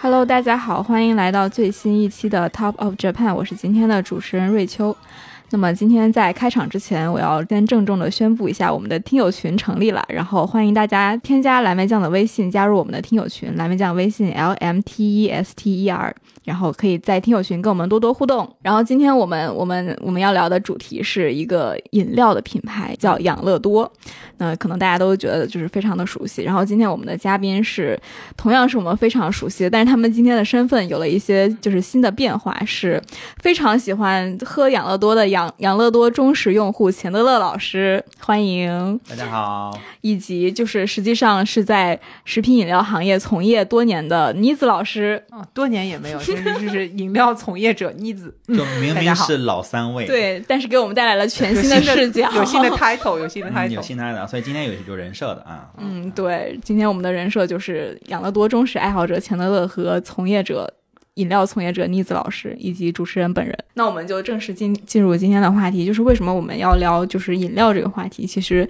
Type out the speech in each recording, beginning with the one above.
Hello，大家好，欢迎来到最新一期的 Top of Japan，我是今天的主持人瑞秋。那么今天在开场之前，我要先郑重的宣布一下，我们的听友群成立了，然后欢迎大家添加蓝莓酱的微信，加入我们的听友群。蓝莓酱微信 L M T E S T E R，然后可以在听友群跟我们多多互动。然后今天我们我们我们要聊的主题是一个饮料的品牌，叫养乐多。那可能大家都觉得就是非常的熟悉。然后今天我们的嘉宾是同样是我们非常熟悉的，但是他们今天的身份有了一些就是新的变化，是非常喜欢喝养乐多的养养乐多忠实用户钱德勒老师，欢迎。大家好，以及就是实际上是在食品饮料行业从业多年的妮子老师。啊，多年也没有，其实就是饮料从业者妮子。就明明是老三位，对，但是给我们带来了全新的视角，有新的 title，有新的嗯，title，有新来的，所以今天有有人设的啊。嗯，对，今天我们的人设就是养乐多忠实爱好者钱德勒和从业者。饮料从业者妮子老师以及主持人本人，那我们就正式进进入今天的话题，就是为什么我们要聊就是饮料这个话题？其实，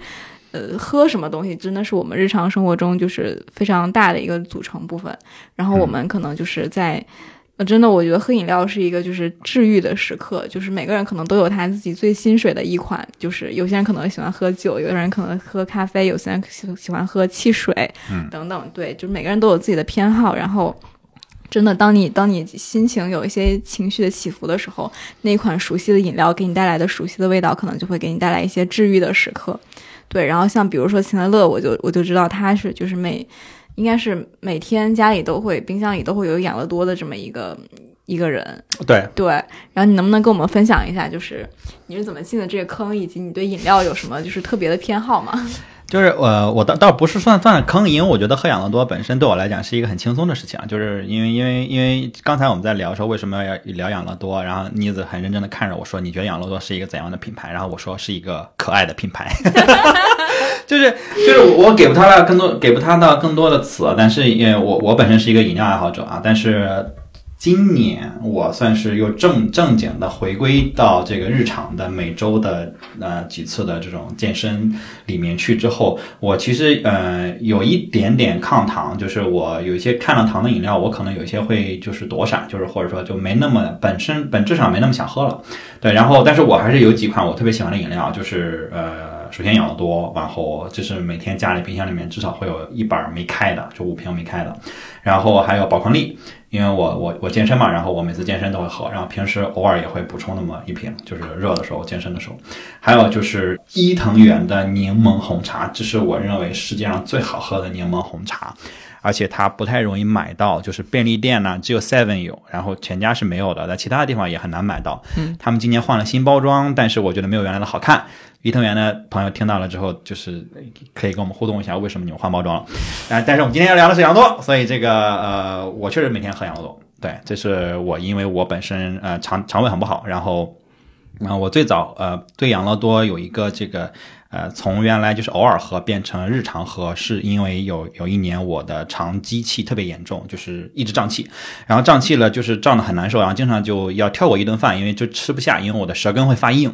呃，喝什么东西真的是我们日常生活中就是非常大的一个组成部分。然后我们可能就是在，呃，真的我觉得喝饮料是一个就是治愈的时刻，就是每个人可能都有他自己最心水的一款，就是有些人可能喜欢喝酒，有的人可能喝咖啡，有些人喜喜欢喝汽水，嗯等等，对，就是每个人都有自己的偏好，然后。真的，当你当你心情有一些情绪的起伏的时候，那款熟悉的饮料给你带来的熟悉的味道，可能就会给你带来一些治愈的时刻。对，然后像比如说钱德勒，我就我就知道他是就是每应该是每天家里都会冰箱里都会有养乐多的这么一个一个人。对，对，然后你能不能跟我们分享一下，就是你是怎么进的这个坑，以及你对饮料有什么就是特别的偏好吗？就是呃，我倒倒不是算算坑，因为我觉得喝养乐多本身对我来讲是一个很轻松的事情啊。就是因为因为因为刚才我们在聊说为什么要聊养乐多，然后妮子很认真的看着我说，你觉得养乐多是一个怎样的品牌？然后我说是一个可爱的品牌，就是就是我给不他了更多给不他到更多的词，但是因为我我本身是一个饮料爱好者啊，但是。今年我算是又正正经的回归到这个日常的每周的呃几次的这种健身里面去之后，我其实呃有一点点抗糖，就是我有一些看了糖的饮料，我可能有一些会就是躲闪，就是或者说就没那么本身本质上没那么想喝了，对，然后但是我还是有几款我特别喜欢的饮料，就是呃。首先养的多，然后就是每天家里冰箱里面至少会有一板没开的，就五瓶没开的，然后还有宝矿力，因为我我我健身嘛，然后我每次健身都会喝，然后平时偶尔也会补充那么一瓶，就是热的时候健身的时候，还有就是伊藤园的柠檬红茶，这是我认为世界上最好喝的柠檬红茶。而且它不太容易买到，就是便利店呢只有 Seven 有，然后全家是没有的，在其他的地方也很难买到。嗯，他们今年换了新包装，但是我觉得没有原来的好看。伊藤园的朋友听到了之后，就是可以跟我们互动一下，为什么你们换包装了？啊，但是我们今天要聊的是养乐多，所以这个呃，我确实每天喝养乐多。对，这是我因为我本身呃肠肠胃很不好，然后，然后我最早呃对养乐多有一个这个。呃，从原来就是偶尔喝变成日常喝，是因为有有一年我的肠积气特别严重，就是一直胀气，然后胀气了就是胀得很难受，然后经常就要跳过一顿饭，因为就吃不下，因为我的舌根会发硬。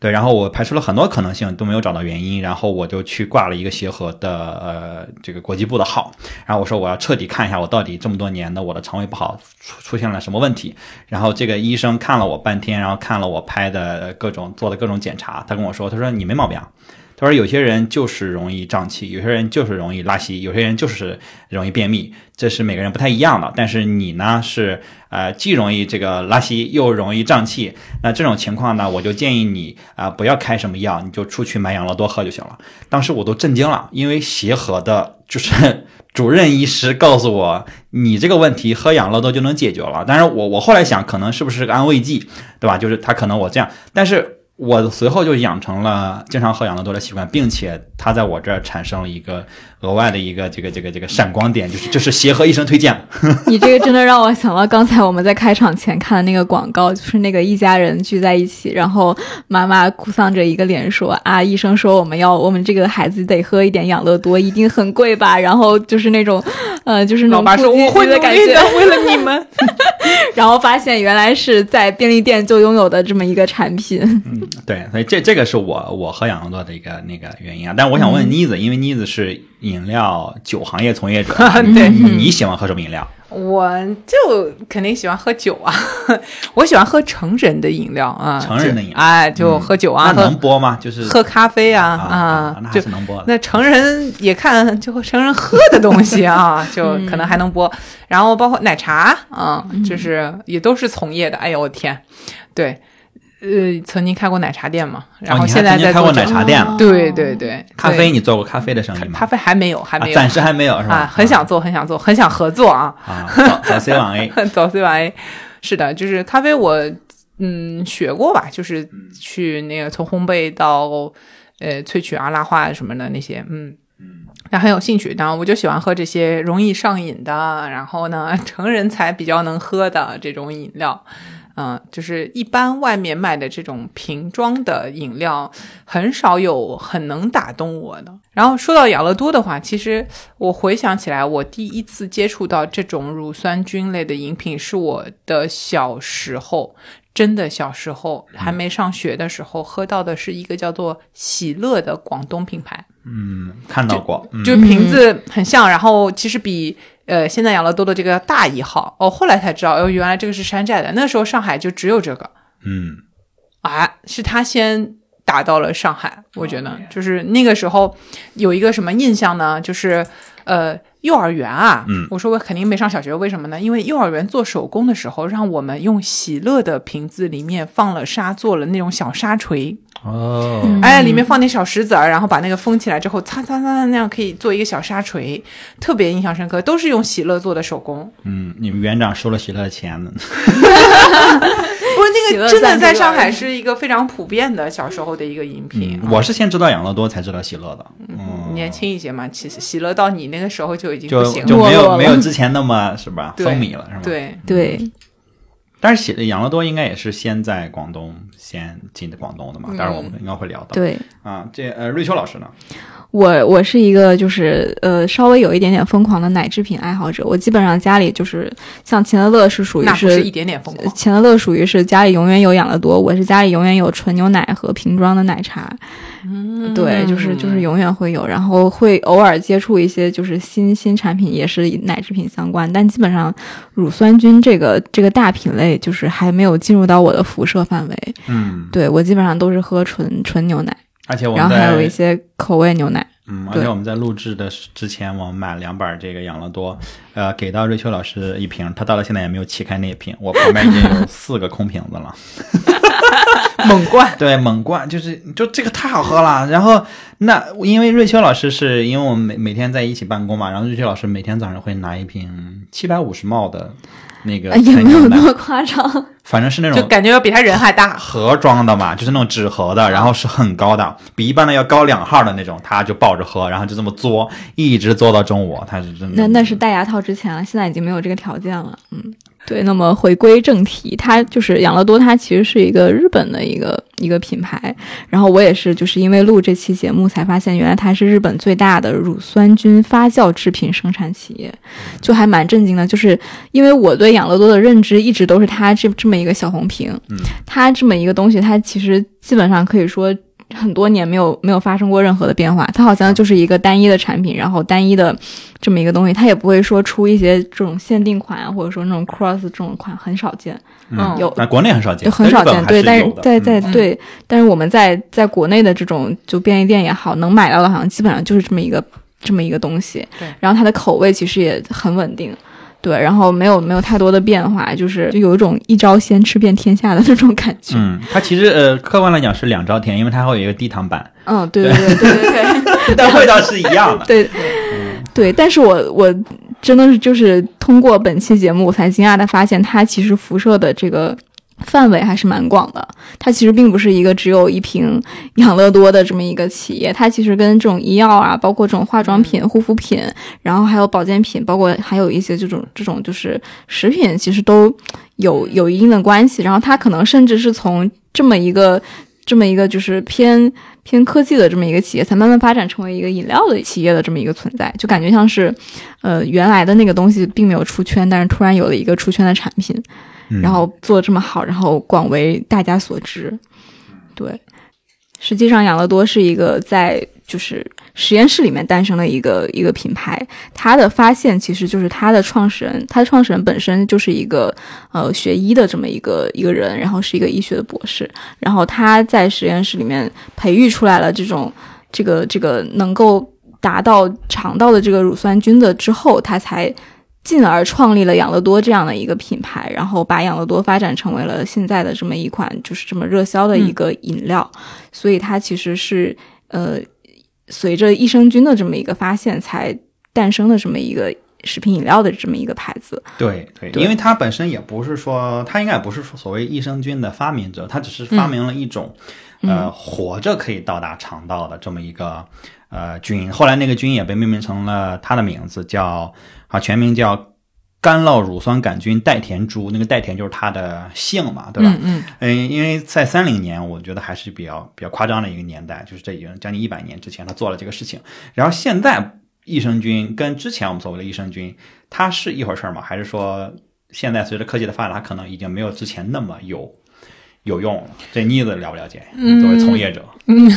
对，然后我排除了很多可能性都没有找到原因，然后我就去挂了一个协和的呃这个国际部的号，然后我说我要彻底看一下我到底这么多年的我的肠胃不好出出现了什么问题。然后这个医生看了我半天，然后看了我拍的各种做的各种检查，他跟我说，他说你没毛病。他说：“有些人就是容易胀气，有些人就是容易拉稀，有些人就是容易便秘，这是每个人不太一样的。但是你呢是呃既容易这个拉稀又容易胀气，那这种情况呢，我就建议你啊、不要开什么药，你就出去买养乐多喝就行了。当时我都震惊了，因为协和的就是 主任医师告诉我，你这个问题喝养乐多就能解决了。但是我我后来想，可能是不是个安慰剂，对吧？就是他可能我这样，但是。”我随后就养成了经常喝养乐多的习惯，并且它在我这儿产生了一个额外的一个这个这个这个闪光点，就是就是协和医生推荐。你这个真的让我想到刚才我们在开场前看的那个广告，就是那个一家人聚在一起，然后妈妈哭丧着一个脸说：“啊，医生说我们要我们这个孩子得喝一点养乐多，一定很贵吧？”然后就是那种，呃，就是那种老妈说我会的感觉，为了你们。然后发现原来是在便利店就拥有的这么一个产品。对，所以这这个是我我喝养乐多的一个那个原因啊。但我想问妮子，因为妮子是饮料酒行业从业者，对你你喜欢喝什么饮料？我就肯定喜欢喝酒啊，我喜欢喝成人的饮料啊，成人的饮料就哎，就喝酒啊，那能播吗？就是喝咖啡啊啊，那还就是能播的。那成人也看就成人喝的东西啊，就可能还能播。然后包括奶茶啊，就是也都是从业的。哎呦我天，对，呃，曾经开过奶茶店嘛，然后现在曾经开过在做奶茶店了，对对对，咖啡你做过咖啡的生意吗？咖啡还没有，还没有，啊暂时还没有是吧？啊，很想做，很想做，很想合作啊。啊，早早 C 晚 A，早 C 晚 A，是的，就是咖啡我嗯学过吧，就是去那个从烘焙到呃萃取啊、拉花什么的那些，嗯。那很有兴趣，然后我就喜欢喝这些容易上瘾的，然后呢，成人才比较能喝的这种饮料。嗯，就是一般外面卖的这种瓶装的饮料，很少有很能打动我的。然后说到养乐多的话，其实我回想起来，我第一次接触到这种乳酸菌类的饮品，是我的小时候，真的小时候还没上学的时候，喝到的是一个叫做喜乐的广东品牌。嗯，看到过，嗯就是瓶子很像，然后其实比呃现在养乐多的这个大一号。哦，后来才知道，哦，原来这个是山寨的。那时候上海就只有这个嗯啊，是他先打到了上海。我觉得就是那个时候有一个什么印象呢？就是呃幼儿园啊，嗯我说我肯定没上小学，为什么呢？因为幼儿园做手工的时候，让我们用喜乐的瓶子里面放了沙，做了那种小沙锤。哦，哎，里面放点小石子儿，然后把那个封起来之后，擦擦擦那样可以做一个小沙锤，特别印象深刻，都是用喜乐做的手工。嗯，你们园长收了喜乐的钱呢？真的在上海是一个非常普遍的小时候的一个饮品。嗯，我是先知道养乐多才知道喜乐的，嗯，年轻一些嘛，其实喜乐到你那个时候就已经就不行了就了。没有没有之前那么是吧风靡了是吧？。对，对，但是喜养乐多应该也是先在广东先进的广东的嘛，当然我们应该会聊到。对啊，这呃瑞秋老师呢？我我是一个就是呃稍微有一点点疯狂的奶制品爱好者，我基本上家里就是像钱德勒是属于是一点点疯狂。钱德勒属于是家里永远有养乐多，我是家里永远有纯牛奶和瓶装的奶茶。嗯对，就是就是永远会有，然后会偶尔接触一些就是新新产品，也是奶制品相关，但基本上乳酸菌这个这个大品类就是还没有进入到我的辐射范围。嗯，对我基本上都是喝纯纯牛奶，而且我然们然后还有一些口味牛奶。嗯，而且我们在录制的之前，我们买了两板这个养乐多，呃，给到瑞秋老师一瓶，他到了现在也没有启开那一瓶，我旁边已经有四个空瓶子了。猛灌，对，猛灌就是就这个太好喝了。然后那因为瑞秋老师是因为我们每每天在一起办公嘛，然后瑞秋老师每天早上会拿一瓶七百五十毛的那个哎也没有那，么夸张，反正是那种就感觉要比他人还大。盒装的嘛，就是那种纸盒的，然后是很高的，比一般的要高两号的那种，他就抱着喝，然后就这么嘬，一直嘬到中午，他是真的。那那是戴牙套之前了，现在已经没有这个条件了。嗯，对。那么回归正题，它就是养乐多，它其实是一个日本的一个一个品牌。然后我也是就是因为录这期节目才发现，原来它是日本最大的乳酸菌发酵制品生产企业，就还蛮震惊的。就是因为我对养乐多的认知一直都是它这这么一个小红瓶，嗯它这么一个东西，它其实基本上可以说。很多年没有没有发生过任何的变化，它好像就是一个单一的产品，然后单一的这么一个东西，它也不会说出一些这种限定款啊，或者说那种 cross 这种款很少见，嗯有但国内很少见，就很少见。对，但是是在在嗯对，但是我们在在国内的这种就便利店也好，能买到的，好像基本上就是这么一个这么一个东西。对，然后它的口味其实也很稳定。对，然后没有没有太多的变化，就是就有一种一招鲜吃遍天下的那种感觉。嗯，它其实呃，客观来讲是两招甜，因为它会有一个低糖版，嗯，对对对对对对。但味道是一样的。对，对，但是我我真的是就是通过本期节目，我才惊讶的发现，它其实辐射的这个范围还是蛮广的。它其实并不是一个只有一瓶 养乐多的这么一个企业，它其实跟这种医药啊，包括这种化妆品、护肤品，然后还有保健品，包括还有一些这种这种就是食品，其实都有有一定的关系。然后它可能甚至是从这么一个这么一个就是偏偏科技的这么一个企业，才慢慢发展成为一个饮料的企业的这么一个存在，就感觉像是，呃，原来的那个东西并没有出圈，但是突然有了一个出圈的产品。嗯然后做的这么好，然后广为大家所知。对，实际上养乐多是一个在就是实验室里面诞生了一个一个品牌。它的发现其实就是它的创始人，它的创始人本身就是一个呃学医的这么一个一个人，然后是一个医学的博士。然后他在实验室里面培育出来了这种这个这个能够达到肠道的这个乳酸菌的之后，他才。进而创立了养乐多这样的一个品牌，然后把养乐多发展成为了现在的这么一款就是这么热销的一个饮料，所以它其实是呃随着益生菌的这么一个发现才诞生的这么一个食品饮料的这么一个牌子。对对，对因为它本身也不是说，它应该也不是说所谓益生菌的发明者，它只是发明了一种、呃活着可以到达肠道的这么一个呃菌。后来那个菌也被命名成了它的名字，叫啊全名叫干酪乳酸杆菌代田猪，那个代田就是它的姓嘛，对吧？嗯嗯嗯，因为在三零年，我觉得还是比较比较夸张的一个年代，就是这已经将近一百年之前他做了这个事情。然后现在益生菌跟之前我们所谓的益生菌，它是一回事儿吗？还是说现在随着科技的发展，它可能已经没有之前那么有有用了？这妮子了不了解？作为从业者，嗯，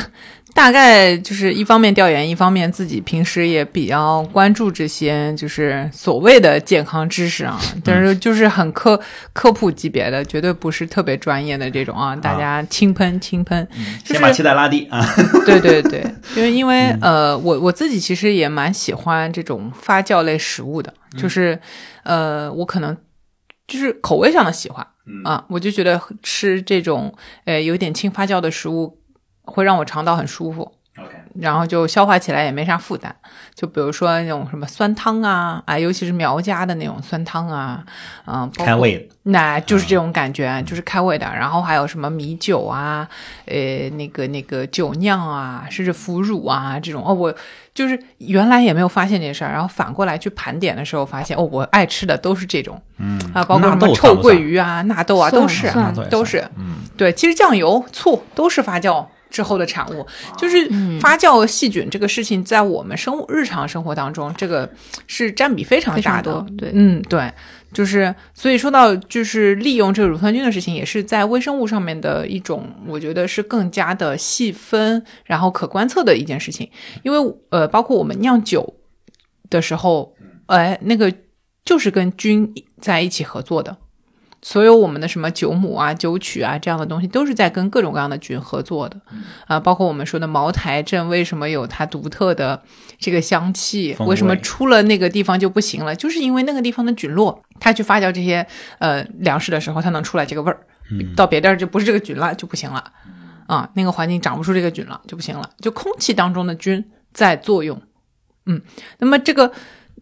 大概就是一方面调研，一方面自己平时也比较关注这些就是所谓的健康知识啊，但是就是很科科普级别的，绝对不是特别专业的这种啊，大家轻喷轻喷，就是先把期待拉低啊。对 对对，就是因为呃，我我自己其实也蛮喜欢这种发酵类食物的，就是呃，我可能就是口味上的喜欢啊，我就觉得吃这种呃有点轻发酵的食物会让我肠道很舒服。OK，然后就消化起来也没啥负担，就比如说那种什么酸汤啊，啊，尤其是苗家的那种酸汤啊，嗯、包括开胃的，那就是这种感觉，就是开胃的。然后还有什么米酒啊，呃，那个那个酒酿啊，甚至腐乳啊这种。哦，我就是原来也没有发现这事儿，然后反过来去盘点的时候，发现哦，我爱吃的都是这种，嗯啊，包括什么臭鳜鱼啊、纳豆啊，都是算算都是。嗯，对，其实酱油、醋都是发酵之后的产物，就是发酵细菌这个事情，在我们生物日常生活当中，这个是占比非常大的。对嗯，对，就是所以说到就是利用这个乳酸菌的事情，也是在微生物上面的一种，我觉得是更加的细分，然后可观测的一件事情。因为呃，包括我们酿酒的时候，哎，那个就是跟菌在一起合作的。所有我们的什么酒母啊、酒曲啊这样的东西，都是在跟各种各样的菌合作的，啊，包括我们说的茅台镇为什么有它独特的这个香气，为什么出了那个地方就不行了，就是因为那个地方的菌落，它去发酵这些呃粮食的时候，它能出来这个味儿，到别地儿就不是这个菌了，就不行了，啊，那个环境长不出这个菌了，就不行了，就空气当中的菌在作用，嗯，那么这个。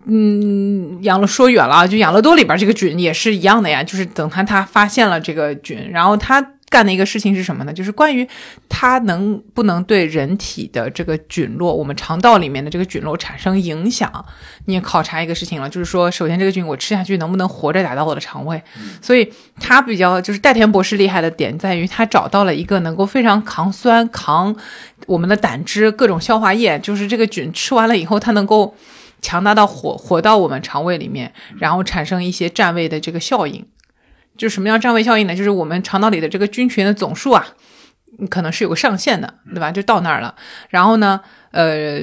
嗯，养乐说远了，就养乐多里边这个菌也是一样的呀，就是等他他发现了这个菌，然后他干的一个事情是什么呢？就是关于它能不能对人体的这个菌落，我们肠道里面的这个菌落产生影响。你也考察一个事情了，就是说，首先这个菌我吃下去能不能活着打到我的肠胃？所以他比较就是戴田博士厉害的点在于，他找到了一个能够非常抗酸、抗我们的胆汁、各种消化液，就是这个菌吃完了以后，它能够。强大到火火到我们肠胃里面，然后产生一些占位的这个效应。就什么叫占位效应呢？就是我们肠道里的这个菌群的总数啊，可能是有个上限的，对吧？就到那儿了。然后呢，呃，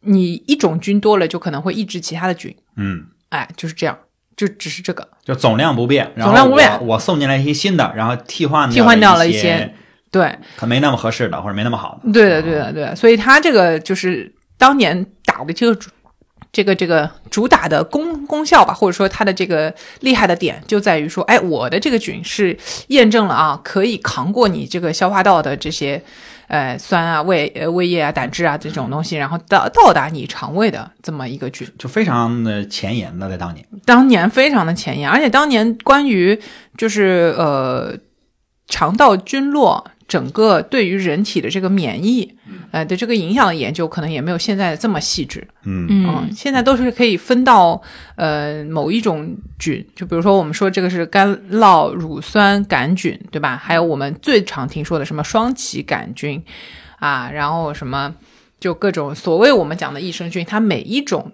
你一种菌多了，就可能会抑制其他的菌。嗯，哎，就是这样，就只是这个。就总量不变，然后总量不变我我送进来一些新的，然后替换替换掉了一一些对，可没那么合适的，或者没那么好的。对的，对的，对的。所以它这个就是当年打的这个主，这个这个主打的功功效吧，或者说它的这个厉害的点就在于说，哎，我的这个菌是验证了啊，可以扛过你这个消化道的这些呃酸啊、胃呃胃液啊、胆汁啊这种东西，然后到到达你肠胃的这么一个菌。就非常的前沿的，在当年。当年非常的前沿，而且当年关于就是呃肠道菌落整个对于人体的这个免疫呃的这个影响的研究，可能也没有现在这么细致。嗯嗯现在都是可以分到呃某一种菌，就比如说我们说这个是干酪乳酸杆菌，对吧？还有我们最常听说的什么双歧杆菌啊，然后什么就各种所谓我们讲的益生菌，它每一种，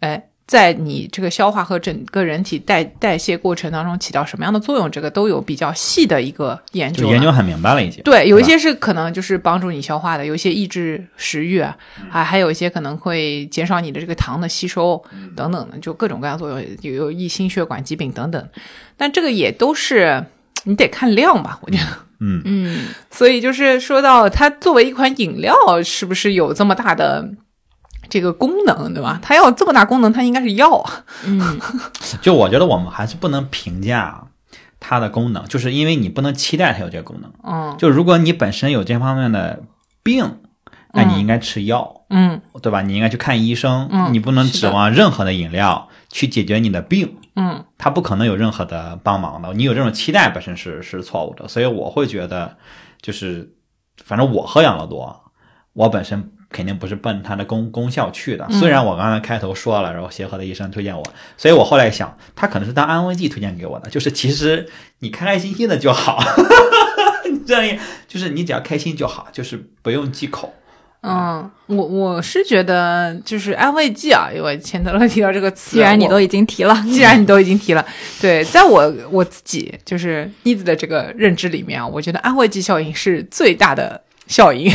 哎。在你这个消化和整个人体代代谢过程当中起到什么样的作用，这个都有比较细的一个研究研究很明白了已经。对，有一些是可能就是帮助你消化的，有一些抑制食欲啊，还还有一些可能会减少你的这个糖的吸收等等的，就各种各样作用，有有益心血管疾病等等。但这个也都是你得看量吧，我觉得。嗯嗯所以就是说到它作为一款饮料，是不是有这么大的这个功能，对吧？它要有这么大功能，它应该是药啊。嗯 就我觉得我们还是不能评价它的功能，就是因为你不能期待它有这个功能。嗯就如果你本身有这方面的病，那你应该吃药，嗯对吧？你应该去看医生，嗯你不能指望任何的饮料去解决你的病。嗯它不可能有任何的帮忙的，你有这种期待本身是是错误的，所以我会觉得，就是反正我喝养乐多，我本身肯定不是奔它的功功效去的。虽然我刚才开头说了，然后协和的医生推荐我，所以我后来想，他可能是当安慰剂推荐给我的，就是其实你开开心心的就好，这样就是你只要开心就好，就是不用忌口。嗯，我我是觉得就是安慰剂啊，因为钱德勒提到这个词，既然你都已经提了，既然你都已经提了，对，在我我自己就是妮子的这个认知里面啊，我觉得安慰剂效应是最大的效应。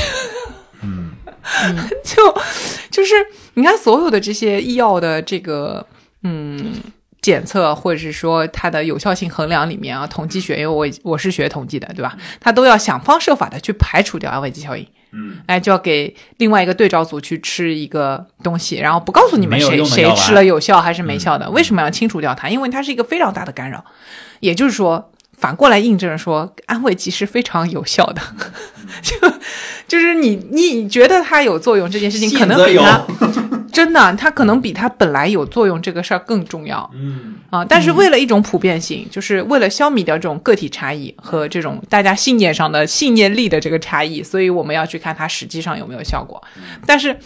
嗯，就就是你看所有的这些医药的这个嗯检测，或者是说它的有效性衡量里面啊，统计学，因为我我是学统计的，对吧？它都要想方设法的去排除掉安慰剂效应。嗯，哎，就要给另外一个对照组去吃一个东西，然后不告诉你们谁谁吃了有效还是没效的。为什么要清除掉它？因为它是一个非常大的干扰。也就是说，反过来印证说，安慰剂是非常有效的。就就是你你觉得它有作用这件事情，可能比它真的，它可能比它本来有作用这个事儿更重要。嗯，啊，但是为了一种普遍性，就是为了消弭掉这种个体差异和这种大家信念上的信念力的这个差异，所以我们要去看它实际上有没有效果。但是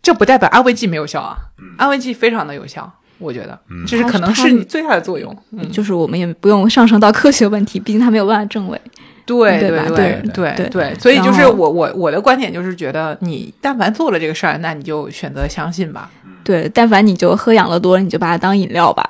这不代表安慰剂没有效啊，安慰剂非常的有效，我觉得这是可能是你最大的作用。嗯，就是我们也不用上升到科学问题，毕竟它没有办法证伪。对对对对对对对，所以就是我我我的观点就是觉得，你但凡做了这个事儿，那你就选择相信吧。对，但凡你就喝养乐多，你就把它当饮料吧。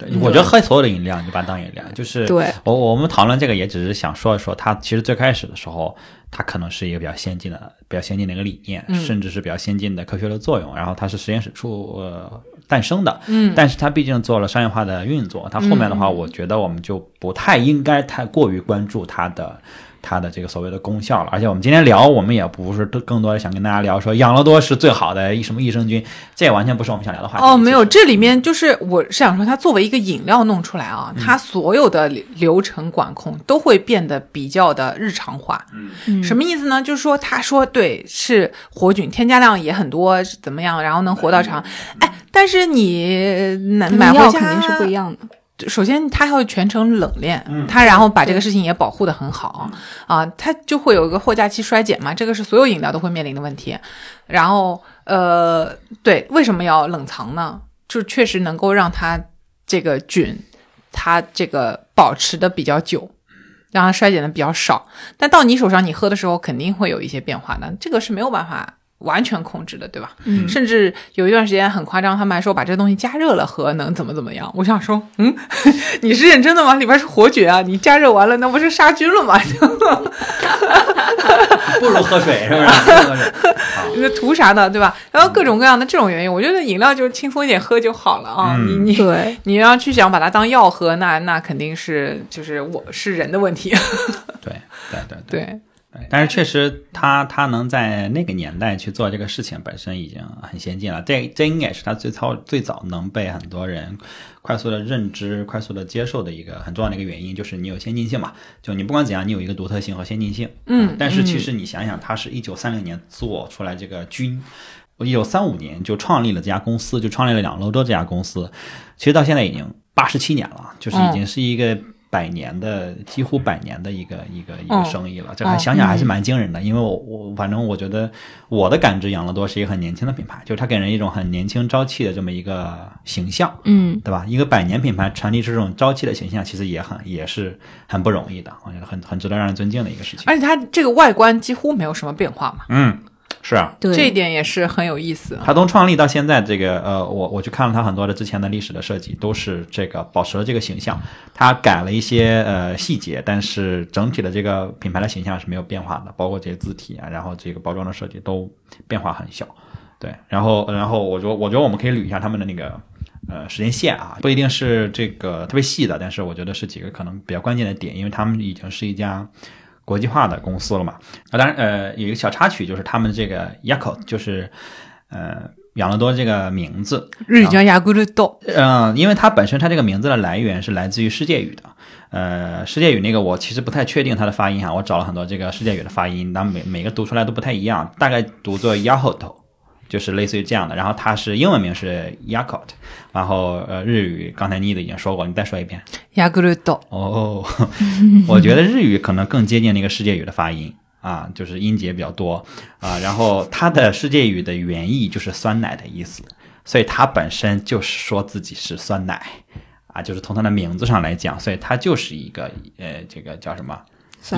对，我觉得喝所有的饮料你就把它当饮料，就是对，我我们讨论这个也只是想说一说，它其实最开始的时候，它可能是一个比较先进的、比较先进的一个理念，嗯甚至是比较先进的科学的作用。然后它是实验室出呃诞生的，嗯但是它毕竟做了商业化的运作，它后面的话，我觉得我们就不太应该太过于关注它的。它的这个所谓的功效了，而且我们今天聊，我们也不是更多的想跟大家聊说养乐多是最好的什么益生菌，这也完全不是我们想聊的话题。哦，没有，这里面就是我是想说，它作为一个饮料弄出来啊，它所有的流流程管控都会变得比较的日常化。嗯什么意思呢？就是说，他说对，是活菌，添加量也很多，怎么样，然后能活到长。哎，但是你买买回家肯定是不一样的。首先，它要全程冷链，嗯它然后把这个事情也保护的很好啊，它就会有一个货架期衰减嘛，这个是所有饮料都会面临的问题。然后，呃，对，为什么要冷藏呢？就确实能够让它这个菌，它这个保持的比较久，让它衰减的比较少。但到你手上，你喝的时候肯定会有一些变化的，这个是没有办法完全控制的，对吧？嗯甚至有一段时间很夸张，他们还说把这个东西加热了喝能怎么怎么样。我想说，嗯，你是认真的吗？里边是活菌啊，你加热完了那不是杀菌了吗？不如喝水，是不是？不如喝水。好你这图啥呢，对吧？然后各种各样的这种原因，我觉得饮料就轻松一点喝就好了啊。嗯你你对，你要去想把它当药喝，那那肯定是就是我是人的问题。对对对对，对，但是确实他他能在那个年代去做这个事情，本身已经很先进了。这这应该是他最早最早能被很多人快速的认知、快速的接受的一个很重要的一个原因，就是你有先进性嘛。就你不管怎样，你有一个独特性和先进性。嗯但是其实你想想，他是一九三零年做出来这个军，我一九三五年就创立了这家公司，就创立了两楼多这家公司。其实到现在已经八十七年了，就是已经是一个百年的、几乎百年的一个一个一个嗯生意了。这还想想还是蛮惊人的，因为我我反正我觉得我的感知，养乐多是一个很年轻的品牌，就是它给人一种很年轻朝气的这么一个形象。嗯，对吧？一个百年品牌传递出这种朝气的形象，其实也很也是很不容易的，我觉得很很值得让人尊敬的一个事情。而且它这个外观几乎没有什么变化嘛，嗯，是啊，对，这一点也是很有意思。它从创立到现在，这个呃，我我去看了它很多的之前的历史的设计，都是这个保持了这个形象。它改了一些呃细节，但是整体的这个品牌的形象是没有变化的，包括这些字体啊，然后这个包装的设计都变化很小。对，然后然后我觉得我觉得我们可以捋一下他们的那个呃时间线啊，不一定是这个特别细的，但是我觉得是几个可能比较关键的点，因为他们已经是一家国际化的公司了嘛。啊，当然呃有一个小插曲就是他们这个 Yakult 就是呃养乐多这个名字，日语叫雅咕噜豆，嗯，因为它本身它这个名字的来源是来自于世界语的，呃，世界语那个我其实不太确定它的发音哈，我找了很多这个世界语的发音，但每每个读出来都不太一样，大概读作 Yakult，就是类似于这样的。然后它是英文名是 Yakult，然后呃日语刚才妮子已经说过，你再说一遍。Yakult，哦，我觉得日语可能更接近那个世界语的发音啊，就是音节比较多啊。然后它的世界语的原意就是酸奶的意思，所以它本身就是说自己是酸奶啊，就是从它的名字上来讲，所以它就是一个呃，这个叫什么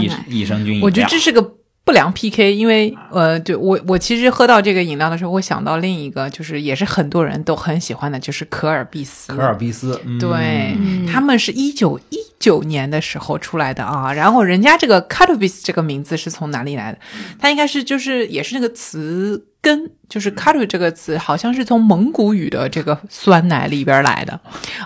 益酸奶益生菌饮料。我觉得这是个不良 PK，因为呃，对我我其实喝到这个饮料的时候，会想到另一个，就是也是很多人都很喜欢的，就是可尔必斯。可尔必斯，嗯、对，他们是一九一九年的时候出来的啊，然后人家这个 s 这个名字是从哪里来的？它应该是就是也是那个词根，就是 o 这个词好像是从蒙古语的这个酸奶里边来的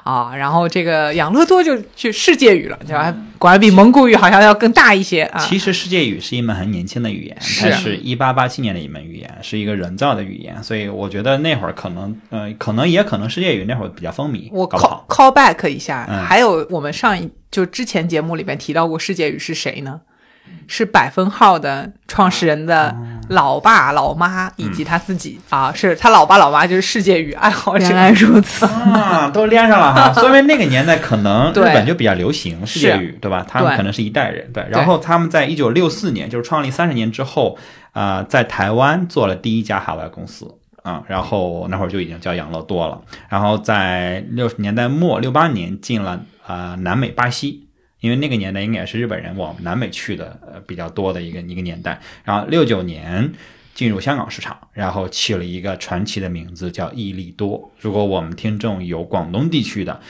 啊，然后这个养乐多就去世界语了，对吧？果然比蒙古语好像要更大一些啊。其实世界语是一门很年轻的语言，它是一八八七年的一门语言，是一个人造的语言，所以我觉得那会儿可能，呃，可能也可能世界语那会儿比较风靡，我 call。call back 一下，嗯还有我们上一就之前节目里面提到过世界语是谁呢？是百分号的创始人的老爸、老妈以及他自己、啊，是他老爸、老妈就是世界语爱好者。原来如此，啊，都连上了哈，说明那个年代可能日本就比较流行世界语，对吧？他们可能是一代人，对。然后他们在一九六四年，就是创立三十年之后，啊，在台湾做了第一家海外公司。啊，然后那会儿就已经叫养乐多了，然后在六十年代末六八年进了啊、呃南美巴西，因为那个年代应该也是日本人往南美去的呃比较多的一个一个年代。然后六九年进入香港市场，然后起了一个传奇的名字叫益力多。如果我们听众有广东地区的，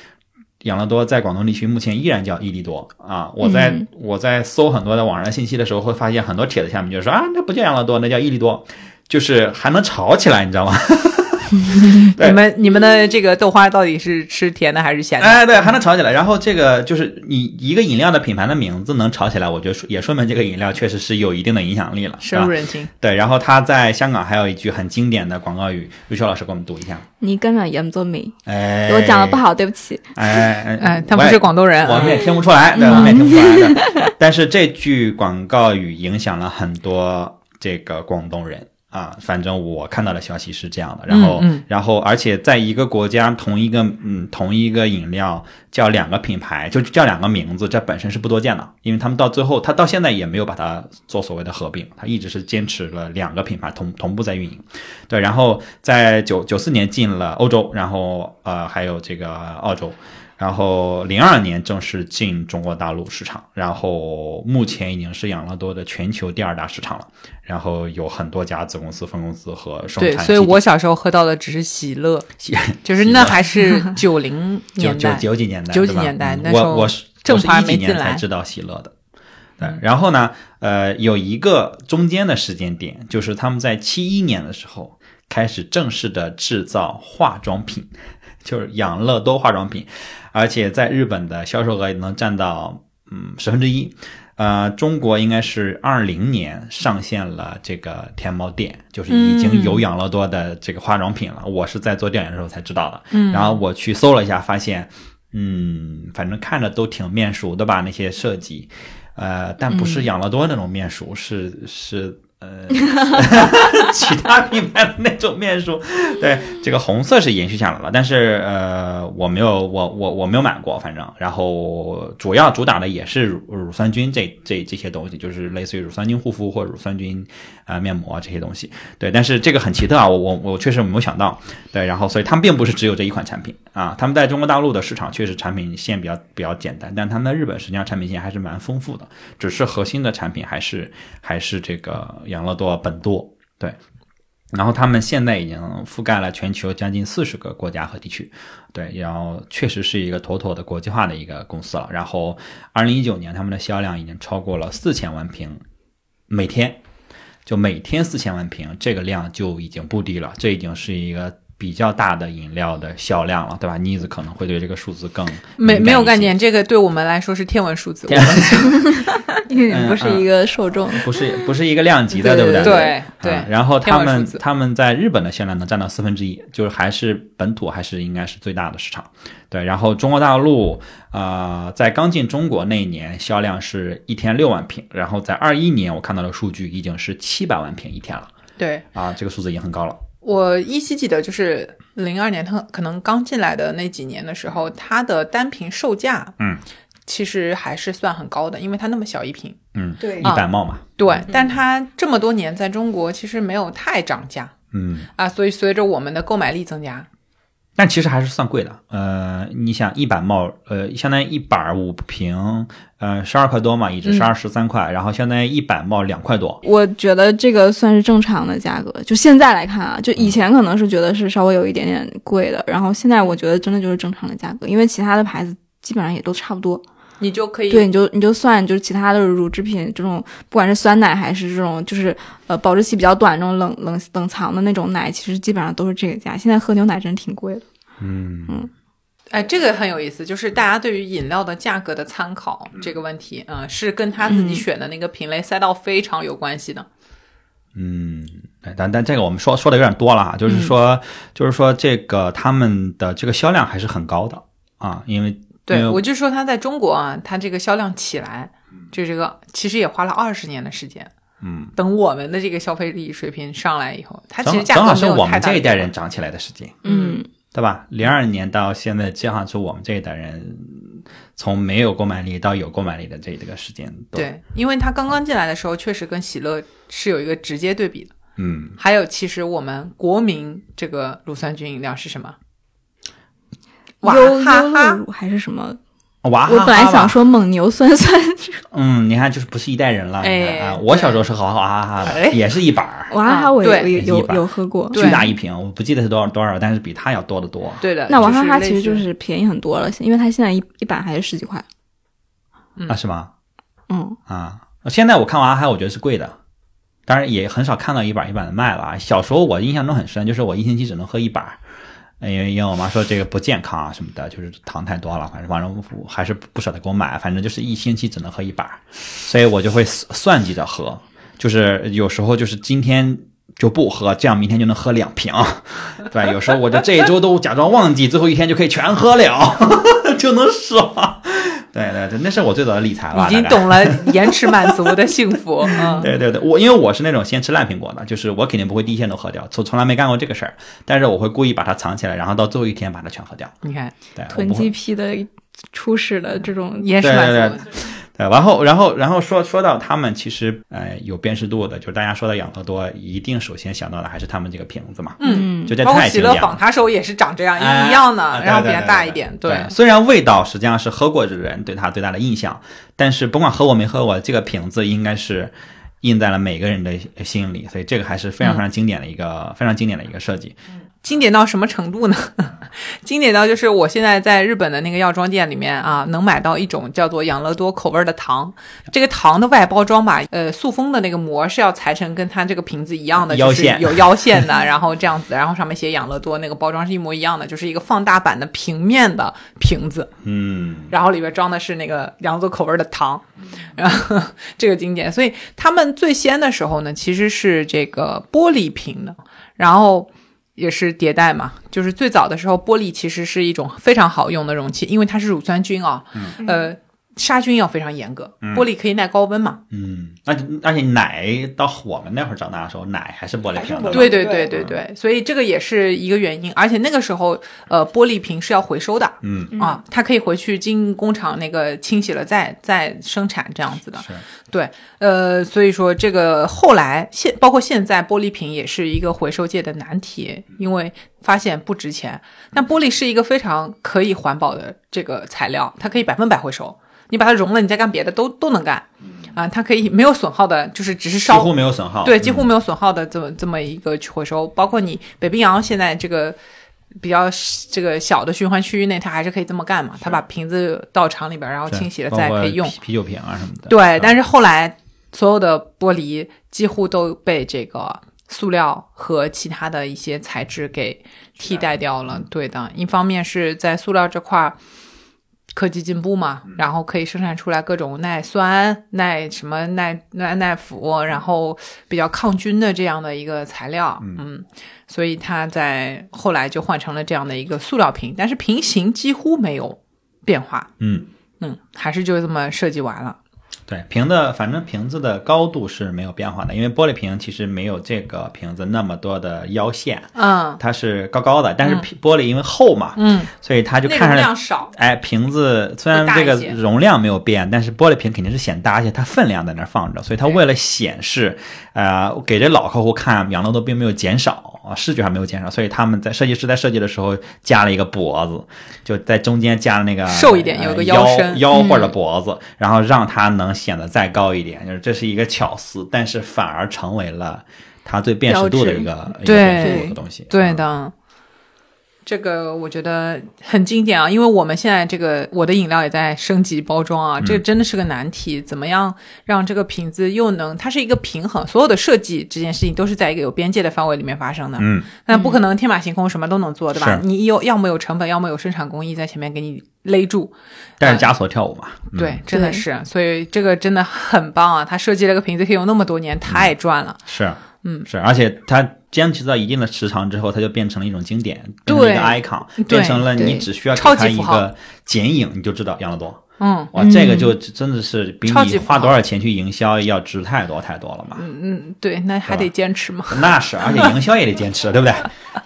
养乐多在广东地区目前依然叫益力多啊。我在、嗯我在搜很多的网上信息的时候，会发现很多帖子下面就说啊，那不叫养乐多，那叫益力多，就是还能吵起来，你知道吗？对你们你们的这个豆花到底是吃甜的还是咸的？哎，对，还能吵起来。然后这个就是你一个饮料的品牌的名字能吵起来，我觉得说也说明这个饮料确实是有一定的影响力了，深入？人心。对，然后他在香港还有一句很经典的广告语，瑞秋老师给我们读一下。你根本严做美，哎，我讲的不，好，对不起。哎哎 哎，他不是广东人，我们也听不出来，对，我们也听不出来的。但是这句广告语影响了很多这个广东人啊，反正我看到的消息是这样的。然后，嗯嗯然后，而且在一个国家，同一个嗯同一个饮料叫两个品牌，就叫两个名字，这本身是不多见的，因为他们到最后，他到现在也没有把它做所谓的合并，他一直是坚持了两个品牌同同步在运营。对，然后在九九四年进了欧洲，然后呃还有这个澳洲。然后零二年正式进中国大陆市场，然后目前已经是养乐多的全球第二大市场了。然后有很多家子公司、分公司和生对。所以我小时候喝到的只是喜乐，就是那还是九零九九年代，九几年代，九几年代嗯那时候我我是正牌我是一几没进来年才知道喜乐的。对，然后呢，呃，有一个中间的时间点，就是他们在七一年的时候开始正式的制造化妆品，就是养乐多化妆品，而且在日本的销售额也能占到嗯十分之一。呃，中国应该是二零年上线了这个天猫店，就是已经有养乐多的这个化妆品了。我是在做调研的时候才知道的。嗯，然后我去搜了一下，发现，嗯，反正看着都挺面熟的吧，那些设计，呃，但不是养乐多那种面熟，是是。呃，其他品牌的那种面霜，对这个红色是延续下来了，但是呃，我没有，我我我没有买过，反正，然后主要主打的也是乳乳酸菌这这这些东西，就是类似于乳酸菌护肤或乳酸菌啊面膜这些东西，对，但是这个很奇特啊，我我我确实没有想到，对，然后所以他们并不是只有这一款产品。啊，他们在中国大陆的市场确实产品线比较比较简单，但他们在日本实际上产品线还是蛮丰富的，只是核心的产品还是还是这个。养乐多本多对，然后他们现在已经覆盖了全球将近四十个国家和地区，对，然后确实是一个妥妥的国际化的一个公司了。然后，二零一九年他们的销量已经超过了四千万瓶，每天就每天四千万瓶，这个量就已经不低了，这已经是一个。比较大的饮料的销量了，对吧？妮子可能会对这个数字更没没有概念，这个对我们来说是天文数字 因为不是一个受众，不是不是一个量级的，对不对？对对。然后他们他们在日本的销量能占到四分之一，就是还是本土还是应该是最大的市场。对，然后中国大陆啊，在刚进中国那一年销量是一天六万瓶，然后在二一年我看到的数据已经是七百万瓶一天了。对啊，这个数字已经很高了。我依稀记得，就是零二年他可能刚进来的那几年的时候，它的单瓶售价，嗯，其实还是算很高的，因为它那么小一瓶，嗯，对，一百帽嘛，对，但它这么多年在中国其实没有太涨价，嗯。啊，所以随着我们的购买力增加。但其实还是算贵的，呃，你想一板帽，呃，相当于一板五瓶，呃，十二块多嘛，一支十二十三块，然后相当于一板帽两块多。我觉得这个算是正常的价格，就现在来看啊，就以前可能是觉得是稍微有一点点贵的，然后现在我觉得真的就是正常的价格，因为其他的牌子基本上也都差不多。你就可以对，你就你就算就是其他的乳制品这种，不管是酸奶还是这种就是呃保质期比较短这种冷冷冷藏的那种奶，其实基本上都是这个价。现在喝牛奶真挺贵的。嗯嗯，哎，这个很有意思，就是大家对于饮料的价格的参考这个问题，嗯，是跟他自己选的那个品类赛道非常有关系的。嗯，但但这个我们说说的有点多了哈，就是说就是说这个他们的这个销量还是很高的啊，因为。对，我就说它在中国啊，它这个销量起来，就这个其实也花了二十年的时间。嗯，等我们的这个消费力水平上来以后，它其实价格正好是我们这一代人涨起来的时间。嗯，对吧？零二年到现在，正好是我们这一代人从没有购买力到有购买力的这这个时间。对，因为它刚刚进来的时候，确实跟喜乐是有一个直接对比的。嗯，还有，其实我们国民这个乳酸菌饮料是什么？娃哈哈还是什么？娃哈哈。我本来想说蒙牛酸酸。嗯，你看，就是不是一代人了。哎，我小时候是喝娃哈哈的，也是一板儿。娃哈哈我有有有喝过，巨大一瓶，我不记得是多少多少，但是比它要多得多。对的。那娃哈哈其实就是便宜很多了，因为它现在一一板还是十几块。啊，是吗？嗯。啊，现在我看娃哈哈，我觉得是贵的，当然也很少看到一板一板的卖了。小时候我印象中很深，就是我一星期只能喝一板。因为因为我妈说这个不健康啊什么的，就是糖太多了，反正反正还是不舍得给我买，反正就是一星期只能喝一把，所以我就会算计着喝，就是有时候就是今天就不喝，这样明天就能喝两瓶，对，有时候我就这一周都假装忘记，最后一天就可以全喝了，就能爽。对对对，那是我最早的理财了。已经懂了延迟满足的幸福。嗯，对对对，我因为我是那种先吃烂苹果的，就是我肯定不会第一天都喝掉，从从来没干过这个事儿。但是我会故意把它藏起来，然后到最后一天把它全喝掉。你看，对，囤积癖的初始的这种延迟满足。对，然后，然后，然后说说到他们其实，呃，有辨识度的，就是大家说到养乐多，一定首先想到的还是他们这个瓶子嘛，嗯，就这太。喜乐坊他时候也是长这样，一样的，然后比较大一点。对，虽然味道实际上是喝过的人对他最大的印象，但是甭管喝过没喝过，这个瓶子应该是印在了每个人的心里，所以这个还是非常非常经典的一个非常经典的一个设计。经典到什么程度呢？经典到就是我现在在日本的那个药妆店里面啊，能买到一种叫做养乐多口味的糖。这个糖的外包装吧，呃，塑封的那个膜是要裁成跟它这个瓶子一样的，就是有腰线的，然后这样子，然后上面写养乐多，那个包装是一模一样的，就是一个放大版的平面的瓶子。嗯，然后里边装的是那个养乐多口味的糖。然后这个经典，所以他们最先的时候呢，其实是这个玻璃瓶的，然后也是迭代嘛，就是最早的时候，玻璃其实是一种非常好用的容器，因为它是乳酸菌啊，呃，杀菌要非常严格，玻璃可以耐高温嘛，嗯，而且而且奶到我们那会儿长大的时候，奶还是玻璃瓶的，对对对对对对，所以这个也是一个原因，而且那个时候，呃，玻璃瓶是要回收的，嗯。啊，它可以回去经工厂那个清洗了再再生产这样子的，是。对，呃，所以说这个后来现包括现在玻璃瓶也是一个回收界的难题，因为发现不值钱。但玻璃是一个非常可以环保的这个材料，它可以百分百回收。你把它融了，你再干别的都都能干，啊，它可以没有损耗的，就是只是烧几乎没有损耗，对，几乎嗯没有损耗的这么这么一个去回收，包括你北冰洋现在这个比较这个小的循环区域内，它还是可以这么干嘛？它把瓶子到厂里边，然后清洗了再可以用。啤啤酒瓶啊什么的，对，但是后来所有的玻璃几乎都被这个塑料和其他的一些材质给替代掉了。对的，一方面是在塑料这块儿。科技进步嘛，然后可以生产出来各种耐酸、耐什么耐耐耐腐，然后比较抗菌的这样的一个材料，嗯，所以它在后来就换成了这样的一个塑料瓶，但是瓶型几乎没有变化，嗯。嗯，还是就这么设计完了。对瓶的，反正瓶子的高度是没有变化的，因为玻璃瓶其实没有这个瓶子那么多的腰线，嗯它是高高的，但是瓶玻璃因为厚嘛，嗯，所以它就看上来量少，哎，瓶子虽然这个容量没有变，但是玻璃瓶肯定是显大，而且它分量在那儿放着，所以它为了显示，呃，给这老客户看，养乐多并没有减少啊，视觉上没有减少，所以他们在设计师在设计的时候加了一个脖子，就在中间加了那个瘦一点有个呃腰腰或者脖子，然后让它能显得再高一点，就是这是一个巧思，但是反而成为了它最辨识度的一个一个对辨识度的东西，对的。这个我觉得很经典啊，因为我们现在这个我的饮料也在升级包装啊，这个真的是个难题。怎么样让这个瓶子又能，它是一个平衡，所有的设计这件事情都是在一个有边界的范围里面发生的。嗯，那不可能天马行空什么都能做，对吧？你有要么有成本，要么有生产工艺在前面给你勒住。但是枷锁跳舞嘛，嗯对，真的是，所以这个真的很棒啊！他设计了个瓶子可以用那么多年，太赚了。是，嗯，是，而且它坚持到一定的时长之后，它就变成了一种经典，变成了一个 icon，变成了你只需要给它一个剪影，你就知道养乐多。嗯哇，这个就真的是比你花多少钱去营销要值太多太多了嘛。嗯嗯，对，那还得坚持嘛。那是，而且营销也得坚持，对不对？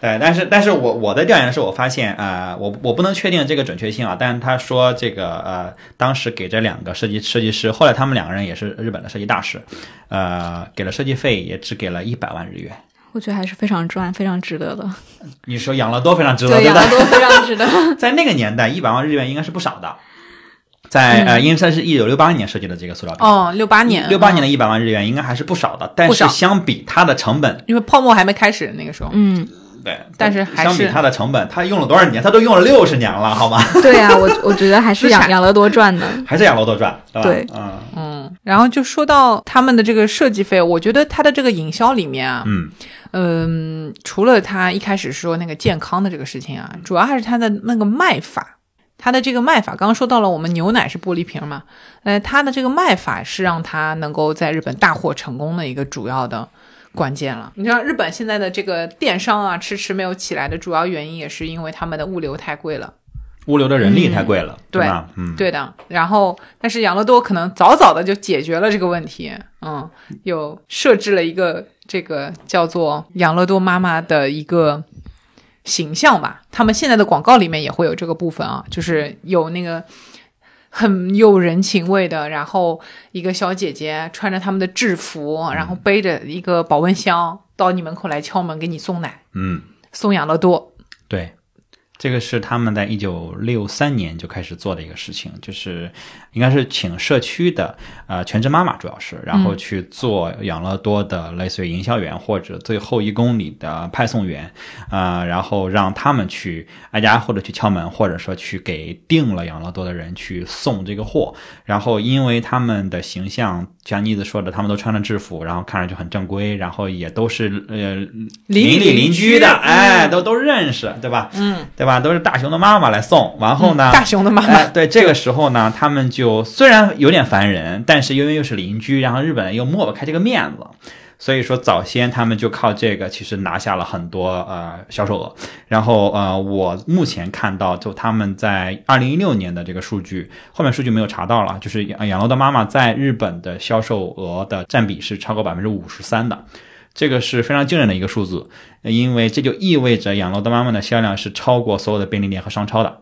对，但是但是我我的调研是我发现啊、呃我我不能确定这个准确性啊，但是他说这个呃，当时给这两个设计设计师，后来他们两个人也是日本的设计大师，呃，给了设计费也只给了一百万日元。我觉得还是非常赚，非常值得的。你说养乐多非常值得，对，对不对？养乐多非常值得。在那个年代，一百万日元应该是不少的。在呃，因为它是一九六八年设计的这个塑料瓶，哦，六八年，六八年的嗯，一百万日元应该还是不少的。但是相比它的成本，因为泡沫还没开始那个时候。嗯，对，但是还相比是它的成本，它用了多少年？它都用了六十年了，好吗？对呀、我我觉得还是养养乐多赚的。还是养乐多赚，对吧？对嗯嗯，然后就说到他们的这个设计费，我觉得它的这个营销里面啊，嗯嗯，除了他一开始说那个健康的这个事情啊，主要还是他的那个卖法。他的这个卖法，刚刚说到了，我们牛奶是玻璃瓶嘛，呃，它的这个卖法是让它能够在日本大获成功的一个主要的关键了。你像日本现在的这个电商啊，迟迟没有起来的主要原因，也是因为他们的物流太贵了。物流的人力太贵了，对吧？嗯，对的，然后但是养乐多可能早早的就解决了这个问题，嗯，有设置了一个这个叫做养乐多妈妈的一个形象吧。他们现在的广告里面也会有这个部分啊，就是有那个很有人情味的，然后一个小姐姐穿着他们的制服，然后背着一个保温箱到你门口来敲门给你送奶，嗯，送养乐多。对。这个是他们在一九六三年就开始做的一个事情，就是应该是请社区的呃全职妈妈主要是，然后去做养乐多的类似于营销员或者最后一公里的派送员，啊，然后让他们去挨家或者去敲门，或者说去给订了养乐多的人去送这个货。然后因为他们的形象，像妮子说的，他们都穿着制服，然后看上去很正规，然后也都是呃邻里邻居的，哎，都都认识，对吧？嗯，对吧？吧？都是大熊的妈妈来送，然后呢，大熊的妈妈，哎，对，这个时候呢，他们就虽然有点烦人，但是因为又是邻居，然后日本人又抹不开这个面子，所以说早先他们就靠这个其实拿下了很多呃销售额。然后呃，我目前看到就他们在二零一六年的这个数据，后面数据没有查到了，就是养养乐的妈妈在日本的销售额的占比是超过百分之五十三的。这个是非常惊人的一个数字，因为这就意味着养乐多妈妈的销量是超过所有的便利店和商超的。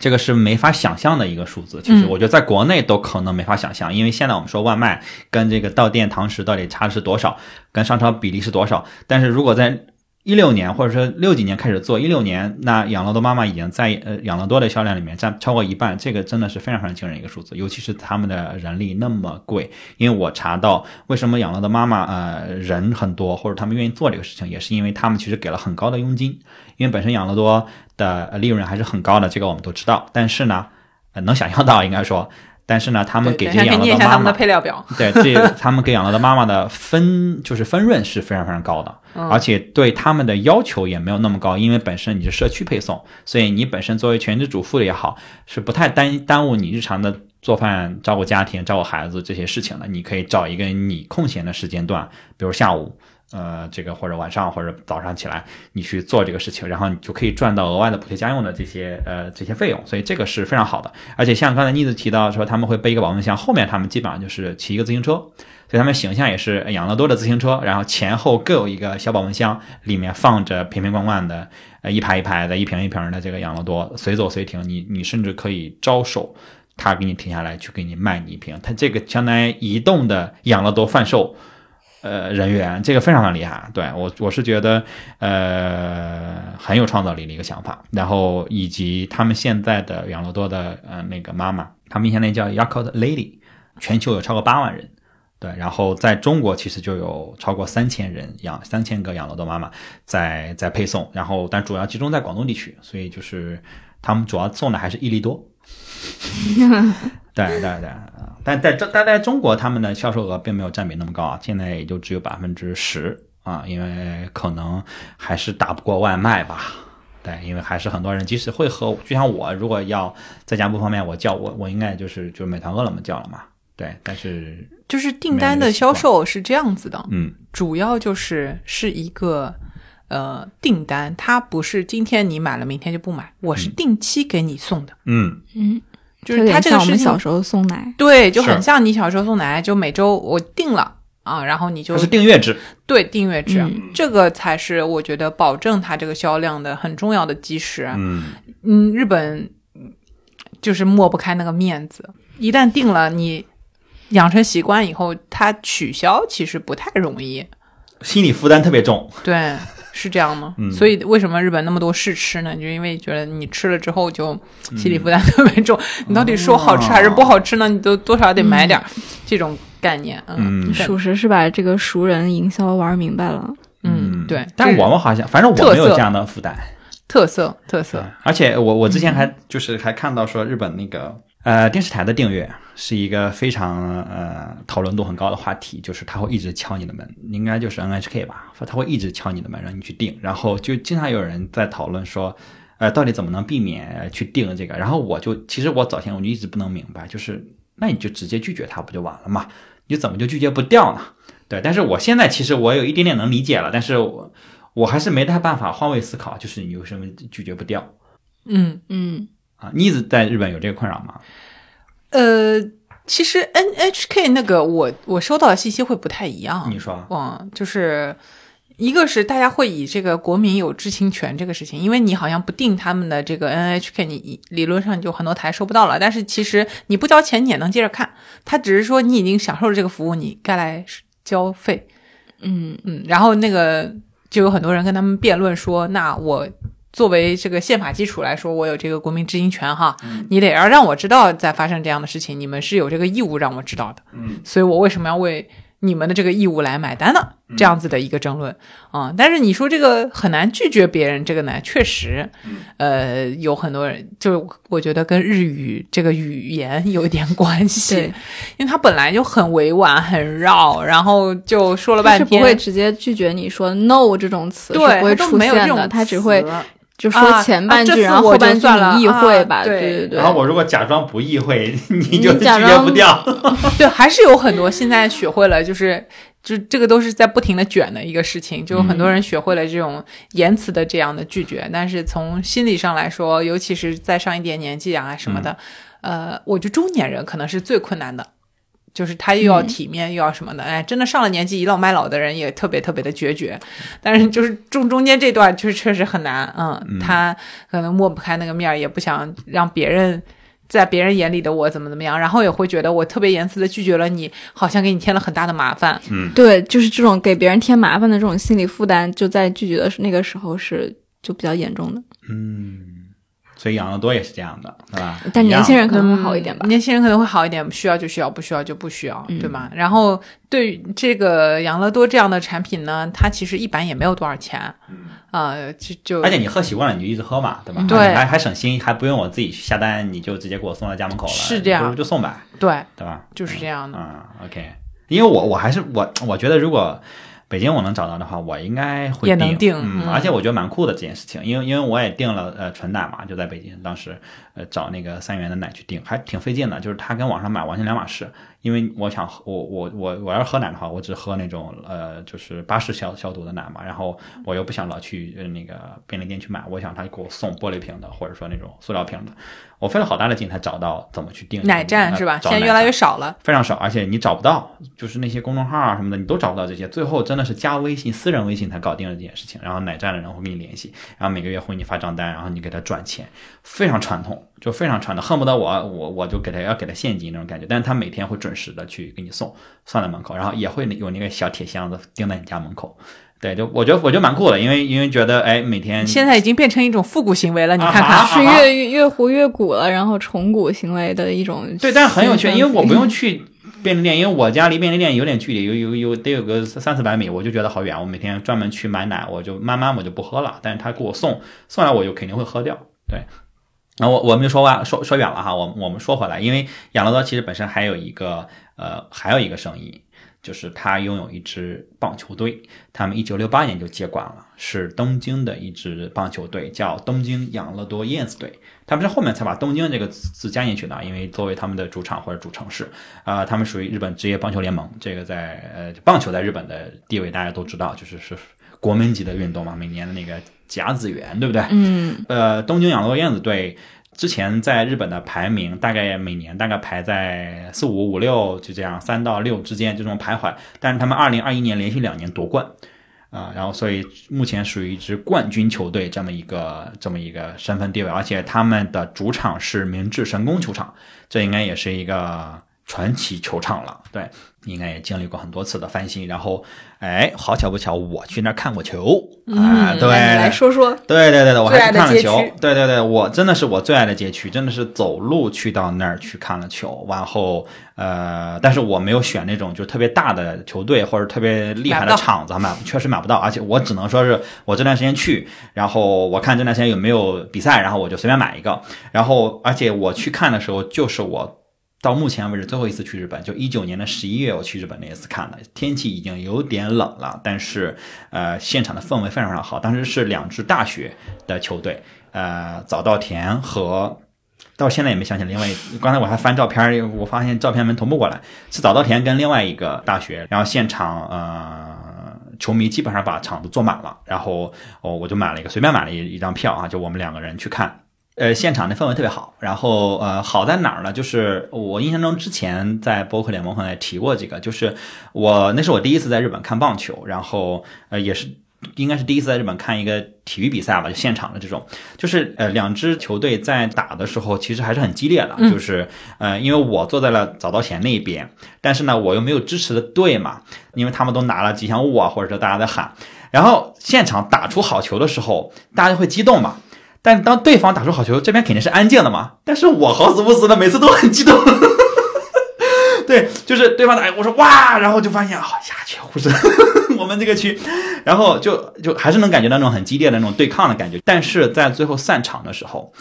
这个是没法想象的一个数字，其实我觉得在国内都可能没法想象，因为现在我们说外卖跟这个到店堂食到底差的是多少，跟商超比例是多少，但是如果在一六年或者说六几年开始做，一六年那养乐多妈妈已经在呃养乐多的销量里面占超过一半，这个真的是非常非常惊人一个数字，尤其是他们的人力那么贵，因为我查到为什么养乐多妈妈呃人很多或者他们愿意做这个事情，也是因为他们其实给了很高的佣金，因为本身养乐多的利润还是很高的，这个我们都知道，但是呢，呃能想象到应该说。但是呢，他们给这养乐的妈妈的配料表，对，这他们给养乐的妈妈的分就是分润是非常非常高的，而且对他们的要求也没有那么高，因为本身你是社区配送，所以你本身作为全职主妇也好，是不太耽耽误你日常的做饭、照顾家庭、照顾孩子这些事情的。你可以找一个你空闲的时间段，比如下午。呃，这个或者晚上或者早上起来，你去做这个事情，然后你就可以赚到额外的补贴家用的这些呃这些费用，所以这个是非常好的。而且像刚才妮子提到说他们会背一个保温箱，后面他们基本上就是骑一个自行车，所以他们形象也是养乐多的自行车，然后前后各有一个小保温箱，里面放着瓶瓶罐罐的呃一排一排的一瓶一瓶的这个养乐多，随走随停，你你甚至可以招手，他给你停下来去给你卖你一瓶，他这个相当于移动的养乐多贩售。呃，人员这个非常的厉害，对我我是觉得呃很有创造力的一个想法，然后以及他们现在的养乐多的呃那个妈妈，他们现在叫 Yakult Lady，全球有超过八万人，对，然后在中国其实就有超过三千人养三千个养乐多妈妈在在配送，然后但主要集中在广东地区，所以就是他们主要送的还是益力多。对对对，但在中但在中国，他们的销售额并没有占比那么高啊，现在也就只有百分之十啊，因为可能还是打不过外卖吧。对，因为还是很多人即使会喝，就像我如果要在家不方便，我叫我我应该就是就是美团饿了么叫了嘛。对，但是就是订单的销售是这样子的，嗯，主要就是是一个呃订单，它不是今天你买了明天就不买，我是定期给你送的，嗯。嗯。就是它这个我们小时候送奶，对，就很像你小时候送奶，就每周我定了啊，然后你就是订阅制，对，订阅制，这个才是我觉得保证它这个销量的很重要的基石。嗯。嗯，日本就是抹不开那个面子，一旦定了，你养成习惯以后，它取消其实不太容易，心理负担特别重，对。是这样吗？所以为什么日本那么多试吃呢？就因为觉得你吃了之后就心理负担特别重。你到底说好吃还是不好吃呢？你都多少得买点这种概念。嗯，属实是把这个熟人营销玩明白了。嗯，对。但我们好像，反正我没有这样的负担。特色，特色。而且我我之前还就是还看到说日本那个。呃，电视台的订阅是一个非常呃讨论度很高的话题，就是他会一直敲你的门，应该就是 NHK 吧，他会一直敲你的门让你去订，然后就经常有人在讨论说，呃，到底怎么能避免去订这个？然后我就其实我早前我就一直不能明白，就是那你就直接拒绝他不就完了嘛？你怎么就拒绝不掉呢？对，但是我现在其实我有一点点能理解了，但是我我还是没太办法换位思考，就是你为什么拒绝不掉？嗯嗯。啊，你一直在日本有这个困扰吗？呃，其实 NHK 那个我我收到的信息会不太一样。你说，嗯，就是一个是大家会以这个国民有知情权这个事情，因为你好像不定他们的这个 NHK，你理论上就很多台收不到了。但是其实你不交钱你也能接着看，他只是说你已经享受了这个服务，你该来交费。嗯嗯，然后那个就有很多人跟他们辩论说，那我。作为这个宪法基础来说，我有这个国民知情权哈，你得要让我知道在发生这样的事情，你们是有这个义务让我知道的，嗯，所以我为什么要为你们的这个义务来买单呢？这样子的一个争论啊，但是你说这个很难拒绝别人，这个呢，确实，呃，有很多人就我觉得跟日语这个语言有一点关系，因为它本来就很委婉、很绕，然后就说了半天，不会直接拒绝你说 “no” 这种词，对，不会出现的，它只会。就说啊前半句，啊这次然后后半句算了你意会啊吧，对对对对。然后我如果假装不意会，你就拒假绝装不掉。对，还是有很多现在学会了，就是就这个都是在不停的卷的一个事情，就有很多人学会了这种言辞的这样的拒绝，但是从心理上来说，尤其是再上一点年纪啊什么的，呃，我觉得中年人可能是最困难的。就是他又要体面、又要什么的，哎，真的上了年纪倚老卖老的人也特别特别的决绝，但是就是中中间这段就是确实很难，嗯，他可能抹不开那个面儿，也不想让别人在别人眼里的我怎么怎么样，然后也会觉得我特别严肃的拒绝了你，好像给你添了很大的麻烦。嗯。对，就是这种给别人添麻烦的这种心理负担，就在拒绝的那个时候是就比较严重的。嗯，所以养乐多也是这样的，对吧？但年轻人可能会好一点吧。嗯年轻人可能会好一点，需要就需要，不需要就不需要，对吗？然后对于这个养乐多这样的产品呢，它其实一般也没有多少钱，啊、就就而且你喝习惯了，你就一直喝嘛，对吧？对还还省心，还不用我自己去下单，你就直接给我送到家门口了，是这样不如就送呗，对，对吧？就是这样的。嗯，OK，因为我我还是我我觉得如果北京我能找到的话，我应该会也能定嗯，嗯而且我觉得蛮酷的这件事情，因为因为我也订了呃纯奶嘛，就在北京，当时呃找那个三元的奶去订，还挺费劲的，就是它跟网上买完全两码事，因为我想喝我我我我要是喝奶的话，我只喝那种呃就是巴氏消消毒的奶嘛，然后我又不想老去呃那个便利店去买，我想他给我送玻璃瓶的，或者说那种塑料瓶的，我费了好大的劲才找到怎么去订奶站是吧？现在越来越少了。非常少，而且你找不到，就是那些公众号啊什么的，你都找不到这些。最后真的是加微信、私人微信才搞定了这件事情。然后奶站的人会跟你联系，然后每个月会给你发账单，然后你给他转钱，非常传统，就非常传统，恨不得我我我就给他要给他现金那种感觉。但是他每天会准时的去给你送，送到门口，然后也会有那个小铁箱子钉在你家门口。对，就我觉得我觉得蛮酷的，因为因为觉得哎每天现在已经变成一种复古行为了，你看看，啊是越越越糊越古了，然后重古行为的一种。对，但是很有趣，因为我不用去便利店，因为我家离便利店有点距离，有有有得有个三四百米，我就觉得好远。我每天专门去买奶，我就慢慢我就不喝了，但是他给我送送来，我就肯定会喝掉。对，那我我们就说完说说远了哈，我我们说回来，因为养乐多其实本身还有一个呃还有一个生意。就是他拥有一支棒球队，他们一九六八年就接管了，是东京的一支棒球队，叫东京养乐多燕子队。他们是后面才把东京这个字加进去的，因为作为他们的主场或者主城市，啊、他们属于日本职业棒球联盟。这个在呃棒球在日本的地位大家都知道，就是是国民级的运动嘛，每年的那个甲子园，对不对？嗯，呃，东京养乐多燕子队之前在日本的排名大概每年大概排在四五五六就这样三到六之间这种徘徊，但是他们二零二一年连续两年夺冠。啊，然后所以目前属于一支冠军球队这么一个这么一个身份地位，而且他们的主场是明治神宫球场，这应该也是一个传奇球场了。对，应该也经历过很多次的翻新。然后，哎，好巧不巧，我去那儿看过球啊，对，来说说。对对对对，我还去看了球。对对对，我真的是我最爱的街区，真的是走路去到那儿去看了球。然后呃，但是我没有选那种就特别大的球队或者特别厉害的场子，买确实买不到。而且我只能说是我这段时间去，然后我看这段时间有没有比赛，然后我就随便买一个。然后而且我去看的时候，就是我。到目前为止最后一次去日本，就一九年的十一月，我去日本那一次看的，天气已经有点冷了，但是呃，现场的氛围非常非常好。当时是两支大学的球队，呃，早稻田和到现在也没想起来另外，刚才我还翻照片，我发现照片没同步过来，是早稻田跟另外一个大学，然后现场呃。球迷基本上把场子坐满了，然后哦，我就买了一个随便买了一一张票啊，就我们两个人去看，呃，现场的氛围特别好，然后呃，好在哪儿呢？就是我印象中之前在播客联盟好像也提过这个，就是我那是我第一次在日本看棒球，然后呃也是应该是第一次在日本看一个体育比赛吧，就现场的这种，就是呃两支球队在打的时候其实还是很激烈的，就是呃因为我坐在了早稻田那一边，但是呢我又没有支持的队嘛，因为他们都拿了吉祥物啊，或者说大家在喊，然后现场打出好球的时候，大家就会激动嘛。但当对方打出好球，这边肯定是安静的嘛。但是我好死不死的，每次都很激动。对，就是对方打，我说哇，然后就发现啊、鸦雀无声我们这个区，然后就就还是能感觉到那种很激烈的那种对抗的感觉。但是在最后散场的时候，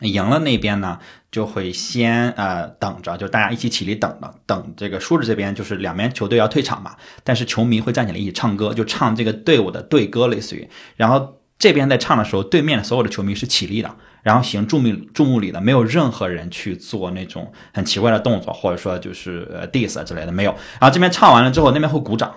赢了那边呢，就会先呃等着，就大家一起起立等着，等这个输着这边就是两边球队要退场嘛，但是球迷会站起来一起唱歌，就唱这个队伍的队歌，类似于，然后。这边在唱的时候，对面所有的球迷是起立的，然后行注目注目礼的，没有任何人去做那种很奇怪的动作，或者说就是呃 diss 啊之类的，没有。然后这边唱完了之后，那边会鼓掌。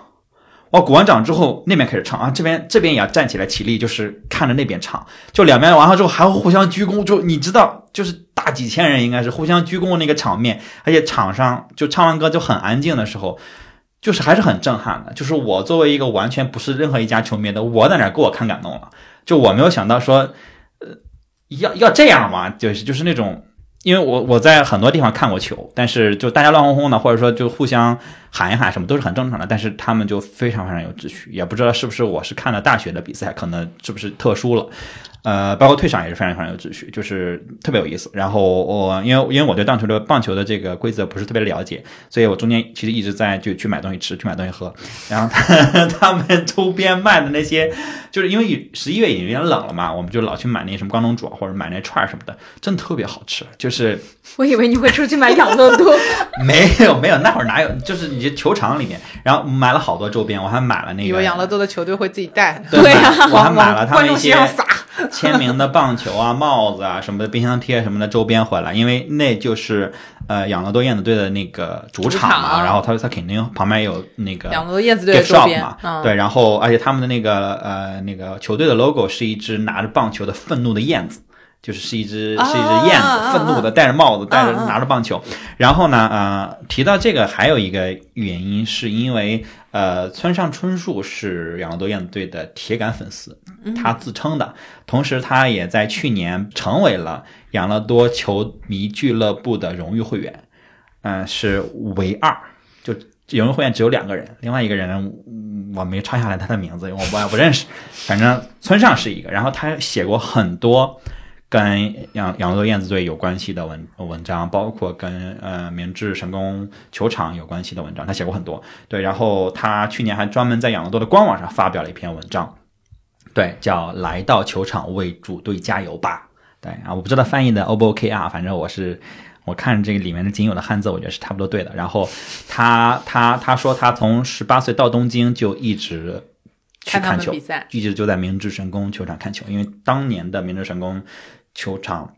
哦，鼓完掌之后，那边开始唱啊，这边这边也要站起来起立，就是看着那边唱，就两边完了之后还会互相鞠躬，就你知道，就是大几千人应该是互相鞠躬那个场面，而且场上就唱完歌就很安静的时候，就是还是很震撼的。就是我作为一个完全不是任何一家球迷的，我在那给我看感动了，就我没有想到说，呃，要要这样嘛，就是就是那种。因为我我在很多地方看过球，但是就大家乱哄哄的，或者说就互相喊一喊什么都是很正常的，但是他们就非常非常有秩序，也不知道是不是我是看了大学的比赛，可能是不是特殊了。呃，包括退场也是非常非常有秩序，就是特别有意思。然后我因为因为我对棒球的棒球的这个规则不是特别了解，所以我中间其实一直在就去买东西吃，去买东西喝。然后他 他们周边卖的那些，就是因为十一月已经有点冷了嘛，我们就老去买那什么关东煮或者买那串什么的，真的特别好吃。就是我以为你会出去买养乐多，没有没有，那会儿哪有？就是你球场里面，然后买了好多周边，我还买了那个。以为养乐多的球队会自己带 对呀，我还买了他们一些。签名的棒球啊、帽子啊什么的、冰箱贴什么的周边回来，因为那就是呃养乐多燕子队的那个主场嘛，然后他他肯定旁边有那个养乐多燕子队的周边嘛，对，然后而且他们的那个呃那个球队的 logo 是一只拿着棒球的愤怒的燕子。就是是一只是一只燕子，愤怒的戴着帽子，戴着拿着棒球。然后呢，呃，提到这个还有一个原因，是因为呃，村上春树是养乐多燕子队的铁杆粉丝，他自称的。同时，他也在去年成为了养乐多球迷俱乐部的荣誉会员，嗯，是唯二，就荣誉会员只有两个人，另外一个人我没抄下来他的名字，因为我不我不认识。反正村上是一个，然后他写过很多。跟养养乐多燕子队有关系的文文章，包括跟呃明治神宫球场有关系的文章，他写过很多。对，然后他去年还专门在养乐多的官网上发表了一篇文章，对，叫“来到球场为主队加油吧”。对啊，我不知道翻译的 O 不 OK 啊，反正我是我看这个里面的仅有的汉字，我觉得是差不多对的。然后他他他说他从十八岁到东京就一直去看球，一直就在明治神宫球场看球，因为当年的明治神宫。球场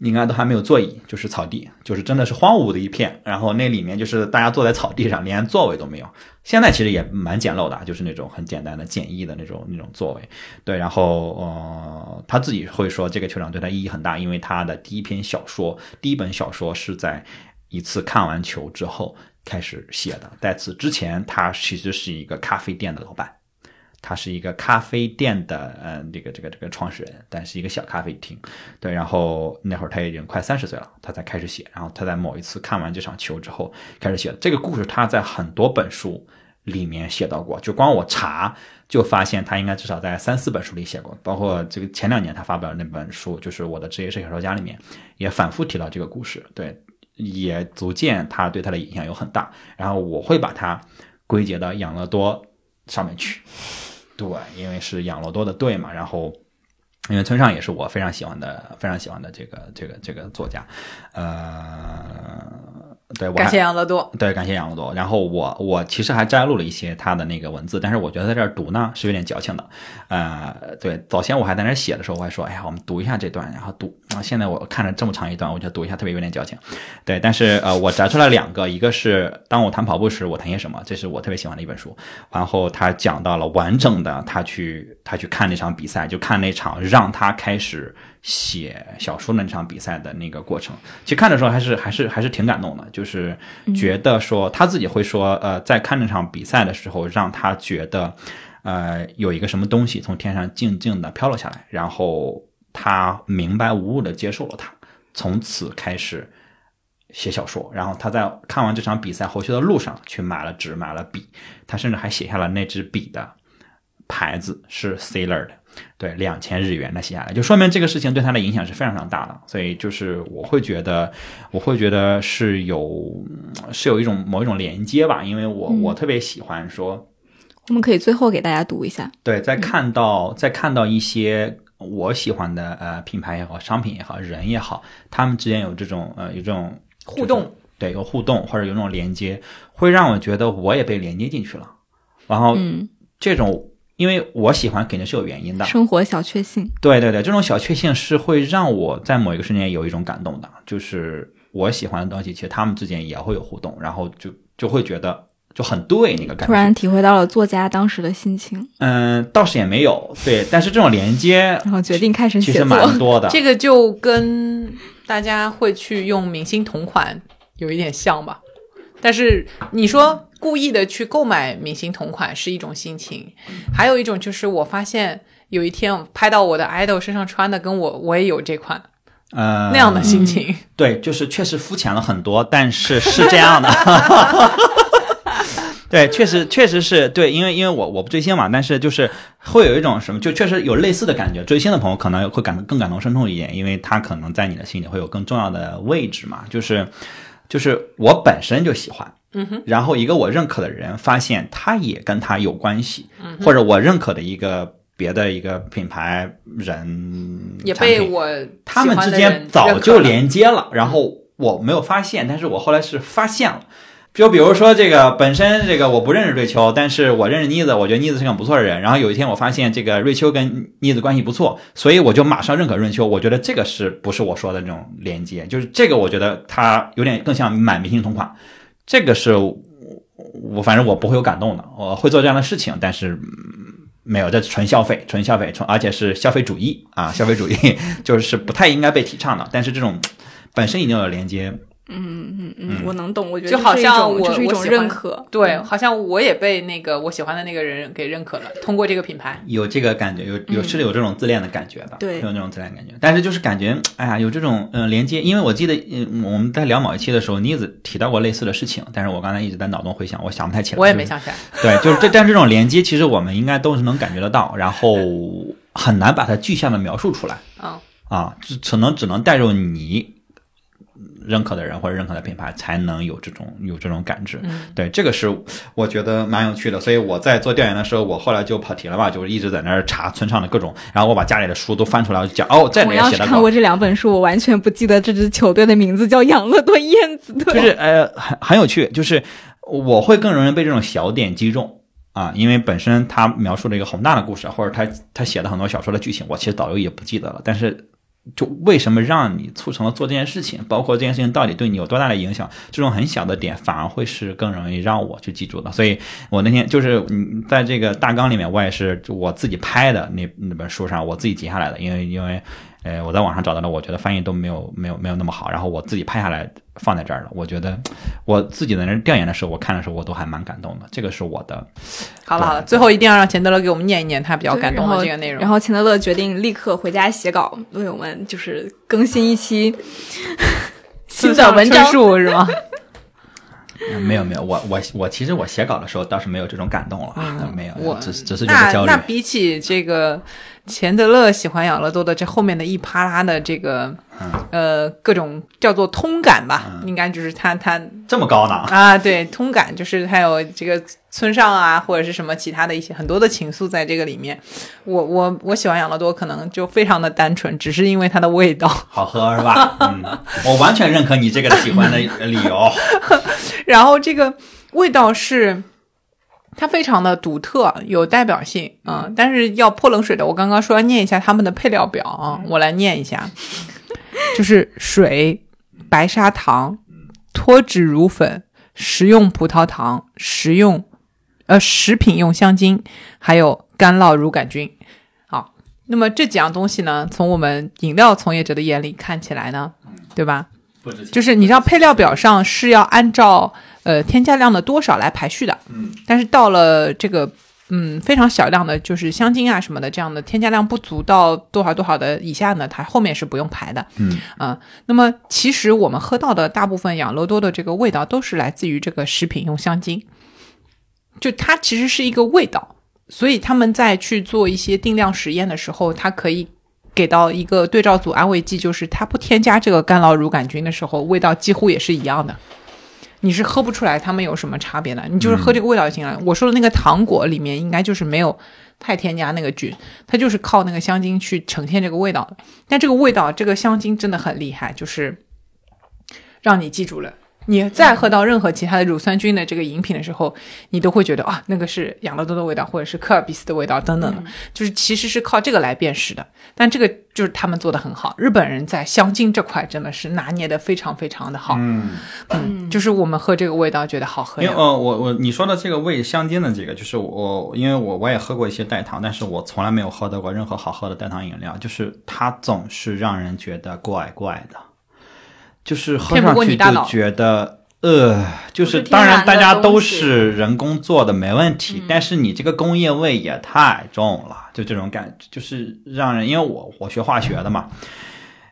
应该都还没有座椅，就是草地，就是真的是荒芜的一片。然后那里面就是大家坐在草地上，连座位都没有。现在其实也蛮简陋的，就是那种很简单的、简易的那种那种座位。对，然后呃，他自己会说这个球场对他意义很大，因为他的第一篇小说、第一本小说是在一次看完球之后开始写的。在此之前，他其实是一个咖啡店的老板。他是一个咖啡店的，嗯，这个这个这个创始人，但是一个小咖啡厅，对。然后那会儿他已经快三十岁了，他才开始写。然后他在某一次看完这场球之后开始写这个故事。他在很多本书里面写到过，就光我查就发现他应该至少在三四本书里写过，包括这个前两年他发表的那本书，就是我的职业是小说家里面也反复提到这个故事，对，也足见他对他的影响有很大。然后我会把它归结到养乐多上面去。对，因为是养乐多的队嘛，然后，因为村上也是我非常喜欢的、非常喜欢的这个、这个、这个作家，呃。对，感谢养乐多。对，感谢养乐多。然后我我其实还摘录了一些他的那个文字，但是我觉得在这儿读呢是有点矫情的。呃，对，早先我还在那写的时候，我还说，哎呀，我们读一下这段，然后读啊。现在我看了这么长一段，我觉得读一下特别有点矫情。对，但是呃，我摘出来两个，一个是当我谈跑步时，我谈些什么，这是我特别喜欢的一本书。然后他讲到了完整的他去他去看那场比赛，就看那场让他开始。写小说那场比赛的那个过程，其实看的时候还是还是还是挺感动的，就是觉得说他自己会说，呃，在看那场比赛的时候，让他觉得，呃，有一个什么东西从天上静静的飘落下来，然后他明白无误的接受了它，从此开始写小说。然后他在看完这场比赛回去的路上，去买了纸，买了笔，他甚至还写下了那支笔的牌子是 Sailor 的。对，两千日元的写下来，就说明这个事情对他的影响是非常非常大的。所以就是我会觉得，我会觉得是有是有一种某一种连接吧，因为我我特别喜欢说，我们可以最后给大家读一下。对，在看到在看到一些我喜欢的呃品牌也好，商品也好，人也好，他们之间有这种呃有这种互动，对，有互动或者有这种连接，会让我觉得我也被连接进去了。然后这种。因为我喜欢肯定是有原因的。生活小确幸，对对对，这种小确幸是会让我在某一个瞬间有一种感动的，就是我喜欢的东西，其实他们之间也会有互动，然后就就会觉得就很对那个感觉。突然体会到了作家当时的心情，嗯，倒是也没有对，但是这种连接然后决定开始其实写。蛮多的。这个就跟大家会去用明星同款有一点像吧。但是你说故意的去购买明星同款是一种心情，还有一种就是我发现有一天我拍到我的 idol 身上穿的跟我我也有这款呃，那样的心情。对，就是确实肤浅了很多，但是是这样的。对，确实确实是对，因为因为我我不追星嘛，但是就是会有一种什么，就确实有类似的感觉。追星的朋友可能会感更感同身受一点，因为他可能在你的心里会有更重要的位置嘛。就是就是我本身就喜欢，嗯哼，然后一个我认可的人发现他也跟他有关系，或者我认可的一个别的一个品牌人也被我他们之间早就连接了，然后我没有发现，但是我后来是发现了。就比如说这个本身这个我不认识瑞秋，但是我认识妮子，我觉得妮子是个很不错的人。然后有一天我发现这个瑞秋跟妮子关系不错，所以我就马上认可瑞秋。我觉得这个是不是我说的那种连接？就是这个我觉得它有点更像买明星同款，这个是我我反正我不会有感动的，我会做这样的事情，但是。没有，这纯消费，纯消费，纯而且是消费主义啊，消费主义 就是不太应该被提倡的。但是这种本身已经有连接，嗯嗯嗯，我能懂，我觉得就好像我是一种我认可，对，嗯好像我也被那个我喜欢的那个人给认可了，通过这个品牌。有这个感觉，有有是有这种自恋的感觉的，对有那种自恋感觉。但是就是感觉，哎呀，有这种嗯、呃连接，因为我记得嗯我们在聊某一期的时候，妮子提到过类似的事情，但是我刚才一直在脑中回想，我想不太起来。我也没想起来，对，就是这，但这种连接其实我们应该都是能感觉得到，然后很难把它具象的描述出来嗯，啊，只可能只能带入你认可的人或者认可的品牌，才能有这种有这种感知。嗯对，这个是我觉得蛮有趣的，所以我在做调研的时候，我后来就跑题了吧，就是一直在那儿查村上的各种，然后我把家里的书都翻出来，我就讲哦，这里我面写的看过这两本书，我完全不记得这支球队的名字叫养乐多燕子队。就是呃很很有趣，就是我会更容易被这种小点击中啊，因为本身他描述了一个宏大的故事，或者他他写的很多小说的剧情，我其实导游也不记得了，但是。就为什么让你促成了做这件事情，包括这件事情到底对你有多大的影响，这种很小的点反而会是更容易让我去记住的。所以我那天就是嗯，在这个大纲里面，我也是我自己拍的那那本书上，我自己截下来的，因为因为呃我在网上找到的，我觉得翻译都没有没有没有那么好，然后我自己拍下来放在这儿了。我觉得我自己在那儿调研的时候，我看的时候我都还蛮感动的。这个是我的好了好了，最后一定要让钱德勒给我们念一念他比较感动的这个内容。然后钱德勒决定立刻回家写稿，为我们就是更新一期 新的文章。数是吗？嗯 没有没有，我我我其实我写稿的时候倒是没有这种感动了，啊没有，我只是只是觉得焦虑那那。比起这个钱德勒喜欢养乐多的这后面的一啪啦的这个、呃各种叫做通感吧，应该就是他他这么高呢？啊对通感就是还有这个村上啊或者是什么其他的一些很多的情愫在这个里面。我我我喜欢养乐多可能就非常的单纯，只是因为它的味道。好喝是吧？嗯，我完全认可你这个喜欢的理由。然后这个味道是它非常的独特，有代表性啊、但是要泼冷水的，我刚刚说要念一下他们的配料表啊，我来念一下，就是水、白砂糖、脱脂乳粉、食用葡萄糖、食用呃食品用香精，还有干酪乳杆菌。好，那么这几样东西呢，从我们饮料从业者的眼里看起来呢，对吧？就是你知道配料表上是要按照呃添加量的多少来排序的，嗯，但是到了这个嗯非常小量的，就是香精啊什么的这样的添加量不足到多少多少的以下呢，它后面是不用排的，嗯。啊、那么其实我们喝到的大部分养乐多的这个味道都是来自于这个食品用香精，就它其实是一个味道，所以他们在去做一些定量实验的时候，它可以给到一个对照组安慰剂，就是它不添加这个干酪乳杆菌的时候，味道几乎也是一样的。你是喝不出来它们有什么差别的，你就是喝这个味道就行了。我说的那个糖果里面应该就是没有太添加那个菌，它就是靠那个香精去呈现这个味道的。但这个味道，这个香精真的很厉害，就是让你记住了你再喝到任何其他的乳酸菌的这个饮品的时候，你都会觉得啊，那个是养乐多的味道，或者是科尔必斯的味道等等的，就是其实是靠这个来辨识的。但这个就是他们做的很好，日本人在香精这块真的是拿捏的非常非常的好。嗯，嗯，就是我们喝这个味道觉得好喝。因为呃，我我你说的这个味香精的这个，就是我因为我我也喝过一些代糖，但是我从来没有喝到过任何好喝的代糖饮料，就是它总是让人觉得怪怪的，就是喝上去就觉得。呃，就是当然，大家都是人工做的，没问题。但是你这个工业味也太重了，就这种感觉，就是让人。因为我我学化学的嘛，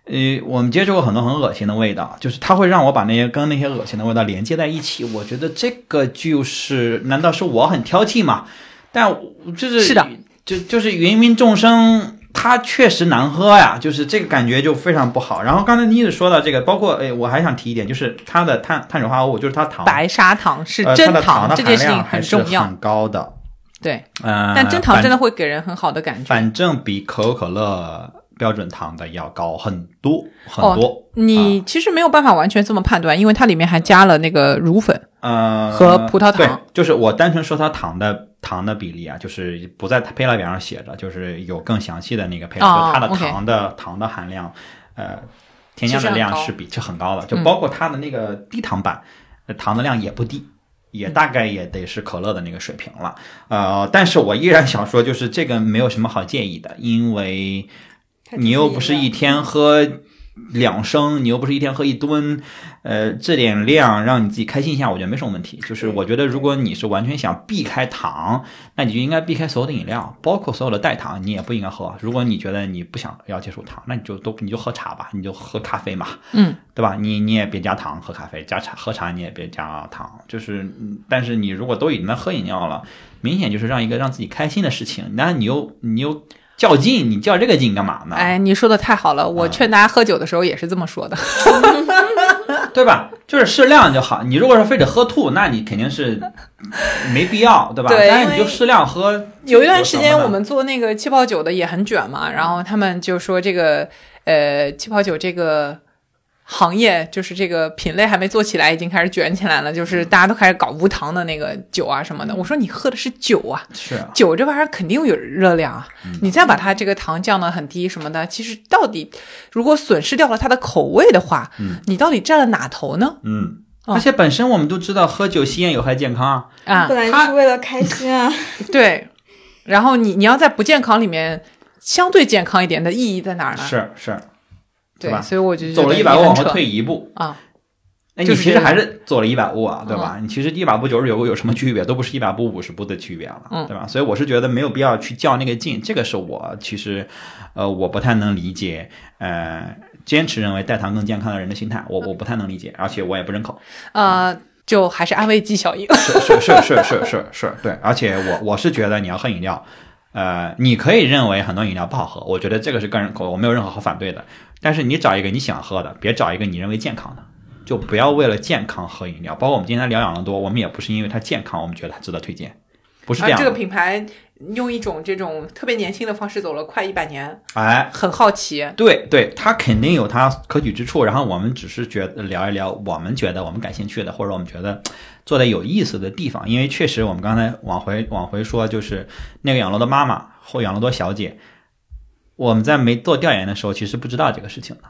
呃，我们接触过很多很恶心的味道，就是它会让我把那些跟那些恶心的味道连接在一起。我觉得这个就是，难道是我很挑剔吗？但就是是的，就就是芸芸众生，它确实难喝呀，就是这个感觉就非常不好。然后刚才妮子说到这个，包括哎，我还想提一点，就是它的碳碳水化合物，就是它糖白砂糖是真的糖的这件事情很重要。很高的。对，呃，但真糖真的。会给人很好的感觉。反正比可口可乐标准糖的要高很多很哦多。你其实没有办法完全这么判断，因为它里面还加了那个乳粉。呃，和葡萄糖对，就是我单纯说它糖的糖的比例啊，就是不在配料表上写着，就是有更详细的那个配料，哦就它的糖的糖的含量，呃，添加的量是比是很高的，就嗯。包括它的那个低糖版，呃糖的量也不低。也大概也得是可乐的那个水平了，呃，但是我依然想说，就是这个没有什么好介意的，因为你又不是一天喝两升，你又不是一天喝一吨，呃，这点量让你自己开心一下，我觉得没什么问题。就是我觉得，如果你是完全想避开糖，那你就应该避开所有的饮料，包括所有的代糖，你也不应该喝。如果你觉得你不想要接触糖，那你就都你就喝茶吧，你就喝咖啡嘛，嗯，对吧？你你也别加糖喝咖啡，加茶喝茶你也别加糖，就是，嗯但是你如果都已经在喝饮料了，明显就是让一个让自己开心的事情，那你又你又较劲，你较这个劲干嘛呢？哎，你说的太好了，我劝大家喝酒的时候也是这么说的。对吧？就是适量就好。你如果说非得喝吐，那你肯定是没必要，对吧？对但是你就适量喝。有一段时间我们做那个气泡酒的也很卷嘛，然后他们就说这个呃气泡酒这个行业就是这个品类还没做起来，已经开始卷起来了，就是大家都开始搞无糖的那个酒啊什么的。我说你喝的是酒啊，是啊酒这玩意儿肯定有热量啊，嗯你再把它这个糖降得很低什么的，其实到底如果损失掉了它的口味的话，你到底占了哪头呢？嗯。哦而且本身我们都知道，喝酒吸烟有害健康啊。啊本，来就是为了开心啊。对，然后你你要在不健康里面相对健康一点的意义在哪儿呢？是是，对吧所以我就觉得走了一百步往后退一步，啊，那你其实还是走了一百步啊，对嗯吧？你其实一百步九十九步有什么区别？都不是一百步五十步的区别了，嗯对吧？所以我是觉得没有必要去较那个劲，这个是我其实呃我不太能理解，呃，坚持认为代糖更健康的人的心态，我我不太能理解，而且我也不认可。呃，就还是安慰剂效应。是是是是是是是，对，而且我我是觉得你要喝饮料，呃，你可以认为很多饮料不好喝，我觉得这个是个人口味，我没有任何好反对的。但是你找一个你想喝的，别找一个你认为健康的，就不要为了健康喝饮料。包括我们今天聊养乐多，我们也不是因为它健康，我们觉得它值得推荐，不是这啊，这。个品牌用一种这种特别年轻的方式走了快一百年，哎，很好奇。对对，他肯定有他可取之处。然后我们只是觉得聊一聊我们觉得我们感兴趣的，或者我们觉得做的有意思的地方。因为确实我们刚才往回往回说，就是那个养乐多妈妈或养乐多小姐，我们在没做调研的时候，其实不知道这个事情的。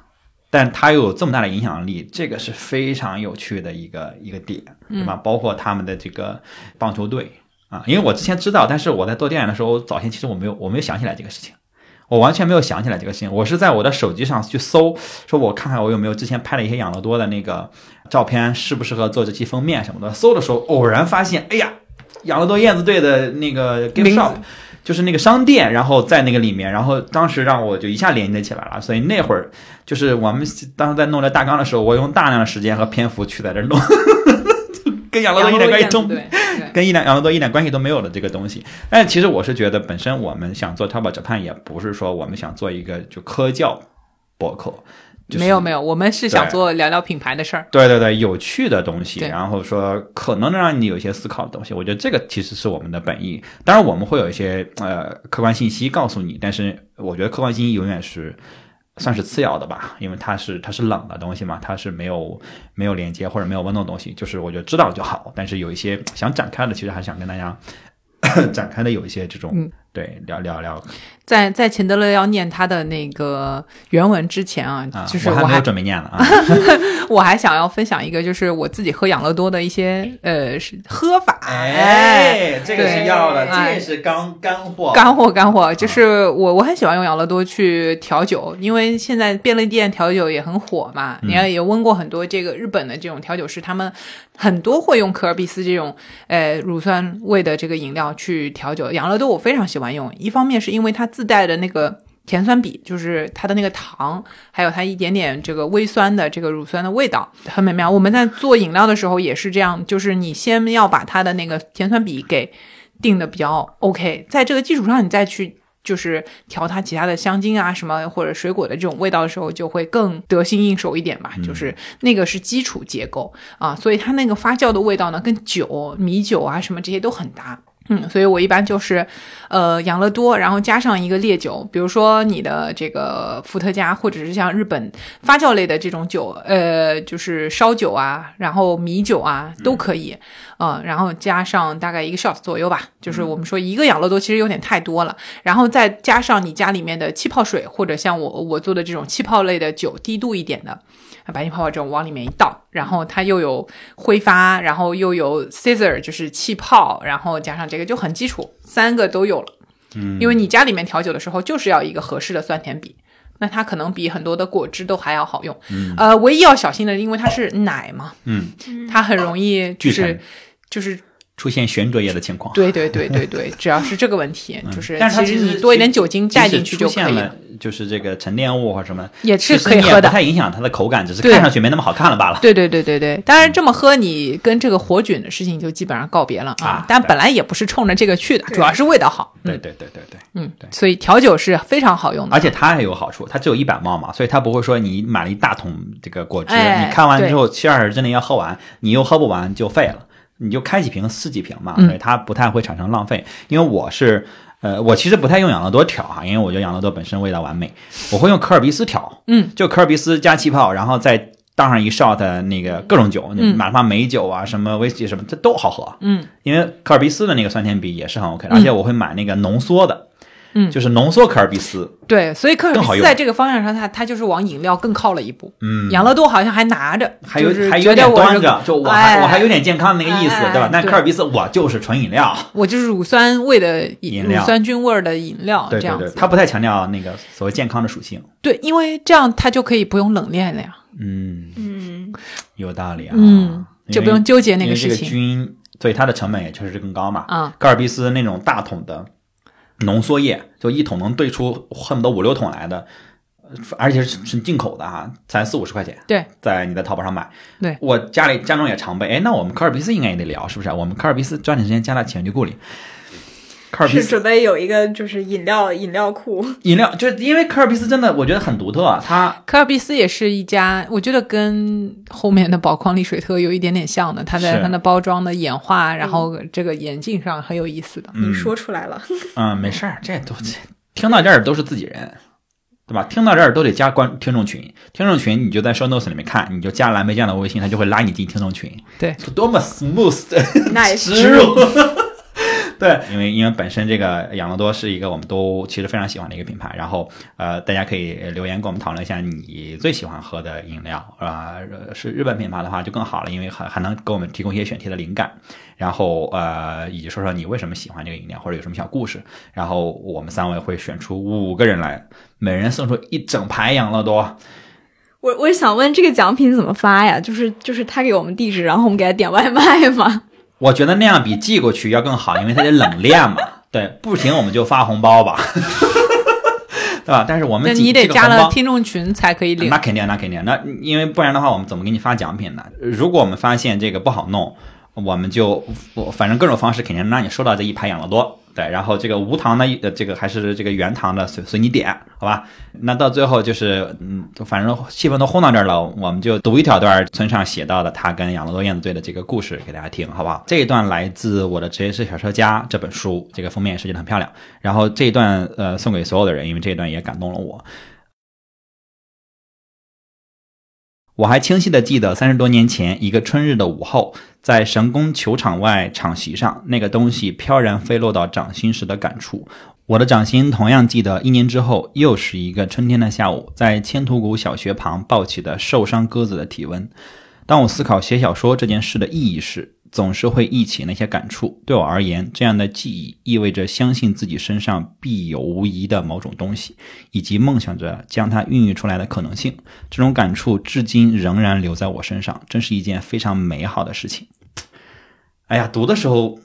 但她又有这么大的影响力，这个是非常有趣的一个一个点，对吧？包括他们的这个棒球队啊，因为我之前知道，但是我在做电影的时候，早先其实我没有我没有想起来这个事情。我完全没有想起来这个事情，我是在我的手机上去搜，说我看看我有没有之前拍了一些养乐多的那个照片，适不适合做这期封面什么的。搜的时候偶然发现，哎呀，养乐多燕子队的那个 gift shop，就是那个商店，然后在那个里面，然后当时让我就一下连接起来了。所以那会儿就是我们当时在弄这大纲的时候，我用大量的时间和篇幅去在这儿弄，跟养乐多一点关系跟一两养乐多一点关系都没有的这个东西。但其实我是觉得，本身我们想做 Top Japan 也不是说我们想做一个就科教博客，就是没有没有，我们是想做聊聊品牌的事儿。对对对，有趣的东西，然后说可能能让你有一些思考的东西，我觉得这个其实是我们的本意。当然，我们会有一些呃客观信息告诉你，但是我觉得客观信息永远是算是次要的吧，因为它是它是冷的东西嘛，它是没有没有连接或者没有温度的东西，就是我觉得知道就好。但是有一些想展开的，其实还想跟大家 展开的有一些这种、对聊聊聊在在钱德勒要念他的那个原文之前啊，啊，就是我还没有准备念了啊，我还想要分享一个，就是我自己喝养乐多的一些呃是喝法，哎，这个是要的，这也是干干货，干货干货，就是我我很喜欢用养乐多去调酒，因为现在便利店调酒也很火嘛。你看也问过很多这个日本的这种调酒师，他们很多会用可尔必斯这种呃乳酸味的这个饮料去调酒。养乐多我非常喜欢用，一方面是因为它自带的那个。甜酸比就是它的那个糖，还有它一点点这个微酸的这个乳酸的味道，很美妙。我们在做饮料的时候也是这样，就是你先要把它的那个甜酸比给定的比较 OK，在这个基础上你再去就是调它其他的香精啊什么或者水果的这种味道的时候，就会更得心应手一点吧。就是那个是基础结构啊，所以它那个发酵的味道呢，跟酒、米酒啊什么这些都很搭。嗯，所以我一般就是，呃，养乐多，然后加上一个烈酒，比如说你的这个伏特加，或者是像日本发酵类的这种酒，呃，就是烧酒啊，然后米酒啊都可以，呃，然后加上大概一个 shot 左右吧，就是我们说一个养乐多其实有点太多了，然后再加上你家里面的气泡水，或者像我我做的这种气泡类的酒，低度一点的，白金泡泡这种往里面一倒，然后它又有挥发，然后又有 scissor 就是气泡，然后加上这个就很基础，三个都有了。嗯，因为你家里面调酒的时候就是要一个合适的酸甜比，那它可能比很多的果汁都还要好用。嗯，呃，唯一要小心的，因为它是奶嘛，嗯，它很容易就是就是出现悬浊液的情况。对对对对对，只 要是这个问题，就是嗯但是它其其实实你多一点酒精带进去就可以了，就是这个沉淀物或者什么，也是可以喝的。不太影响它的口感，只是看上去没那么好看了罢了。对对对对对，当然这么喝，你跟这个活菌的事情就基本上告别了啊。啊但本来也不是冲着这个去的，主要是味道好。对对对对对，嗯，所以调酒是非常好用的。而且它还有好处，它只有一百毫嘛，所以它不会说你买了一大桶这个果汁，哎你看完之后七小时之内要喝完，你又喝不完就废了，你就开几瓶撕几瓶嘛，嗯所以它不太会产生浪费。因为我是呃，我其实不太用养乐多调哈，因为我觉得养乐多本身味道完美，我会用可尔必斯调，嗯，就可尔必斯加气泡，然后再。倒上一 shot 那个各种酒，嗯哪怕美酒啊、什么威士忌什么，这都好喝。嗯，因为科尔必斯的那个酸甜比也是很 OK 的，而且我会买那个浓缩的，嗯就是浓缩可尔必斯，对，所以科尔更好用必斯在这个方向上，它它就是往饮料更靠了一步。嗯，养乐多好像还拿着，还有就是还有点觉得我是端着，就我还、哎我还有点健康的那个意思，哎对吧？但对科尔必斯我就是纯饮料，我就是乳酸味的饮料乳酸菌味儿的饮料对对对，这样子。它不太强调那个所谓健康的属性。对，因为这样它就可以不用冷链了呀，嗯，嗯，有道理啊。嗯，就不用纠结那因为这个事情。菌，所以它的成本也确实是更高嘛。啊，科尔必斯那种大桶的浓缩液，就一桶能兑出恨不得五六桶来的。呃而且是是进口的哈，才四五十块钱。对，在你在淘宝上买。对，我家里家中也常备。哎，那我们科尔必斯应该也得聊，是不是？我们科尔必斯抓紧时间加到潜力库里。科尔必斯。是准备有一个就是饮料饮料库，饮料，就是因为科尔比斯真的我觉得很独特，啊它科尔比斯也是一家，我觉得跟后面的宝矿力水特有一点点像的，它在是。它的包装的演化，然后这个眼镜上很有意思的。你说出来了，嗯，没事儿，这都这听到这儿都是自己人，对吧？听到这儿都得加关听众群，听众群你就在 show notes 里面看，你就加蓝莓酱的微信，他就会拉你进听众群，对，多么 smooth 的 Nice 植入。对，因为因为本身这个养乐多是一个我们都其实非常喜欢的一个品牌，然后呃，大家可以留言跟我们讨论一下你最喜欢喝的饮料啊、呃是日本品牌的话就更好了，因为还还能给我们提供一些选题的灵感，然后呃，以及说说你为什么喜欢这个饮料或者有什么小故事，然后我们三位会选出五个人来，每人送出一整排养乐多。我我想问这个奖品怎么发呀？就是就是他给我们地址，然后我们给他点外卖吗？我觉得那样比寄过去要更好，因为它得冷链嘛。对，不行我们就发红包吧，对吧？但是我们你得加了听众群才可以领那。肯定，那肯定，那因为不然的话，我们怎么给你发奖品呢？如果我们发现这个不好弄，我们就我反正各种方式肯定让你收到这一排养乐多。对，然后这个无糖的，呃，这个还是这个原糖的，随随你点，好吧？那到最后就是，嗯，反正气氛都烘到这儿了，我们就读一小段村上写到的他跟养乐多燕子队的这个故事给大家听，好不好？这一段来自《我的职业是小说家》这本书，这个封面设计的很漂亮。然后这一段，呃，送给所有的人，因为这一段也感动了我。我还清晰的记得三十多年前一个春日的午后，在神宫球场外场席上，那个东西飘然飞落到掌心时的感触。我的掌心同样记得，一年之后又是一个春天的下午，在千土谷小学旁抱起的受伤鸽子的体温。当我思考写小说这件事的意义时，总是会忆起那些感触。对我而言，这样的记忆意味着相信自己身上必有无疑的某种东西，以及梦想着将它孕育出来的可能性。这种感触至今仍然留在我身上，真是一件非常美好的事情。哎呀，读的时候，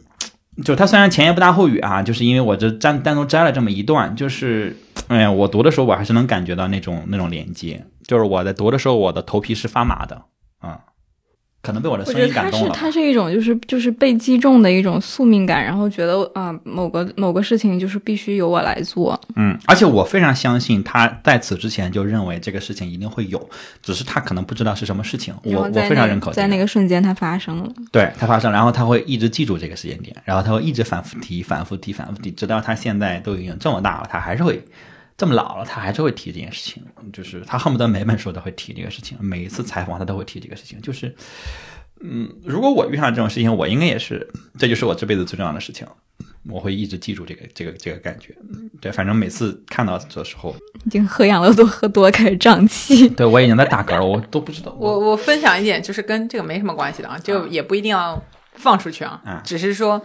就他虽然前言不搭后语啊，就是因为我这单单独摘了这么一段，就是，哎呀，我读的时候我还是能感觉到那种那种连接，就是我在读的时候，我的头皮是发麻的，啊、可能被我的声音感动了他。是它是一种就是就是被击中的一种宿命感，然后觉得啊、某个某个事情就是必须由我来做。嗯，而且我非常相信他在此之前就认为这个事情一定会有，只是他可能不知道是什么事情。我我非常认可、这在那个瞬间它发生了。对它发生，然后他会一直记住这个时间点，然后他会一直反复提、反复提、反复提，直到他现在都已经这么大了，他还是会这么老了，他还是会提这件事情。就是他恨不得每本书都会提这个事情，每一次采访他都会提这个事情。就是，嗯，如果我遇上这种事情，我应该也是，这就是我这辈子最重要的事情，我会一直记住这个这个这个感觉。嗯对，反正每次看到的时候，已经喝养乐多喝多了，开始胀气。对我已经在打嗝了，我都不知道。我我分享一点，就是跟这个没什么关系的啊，就也不一定要放出去啊，啊只是说，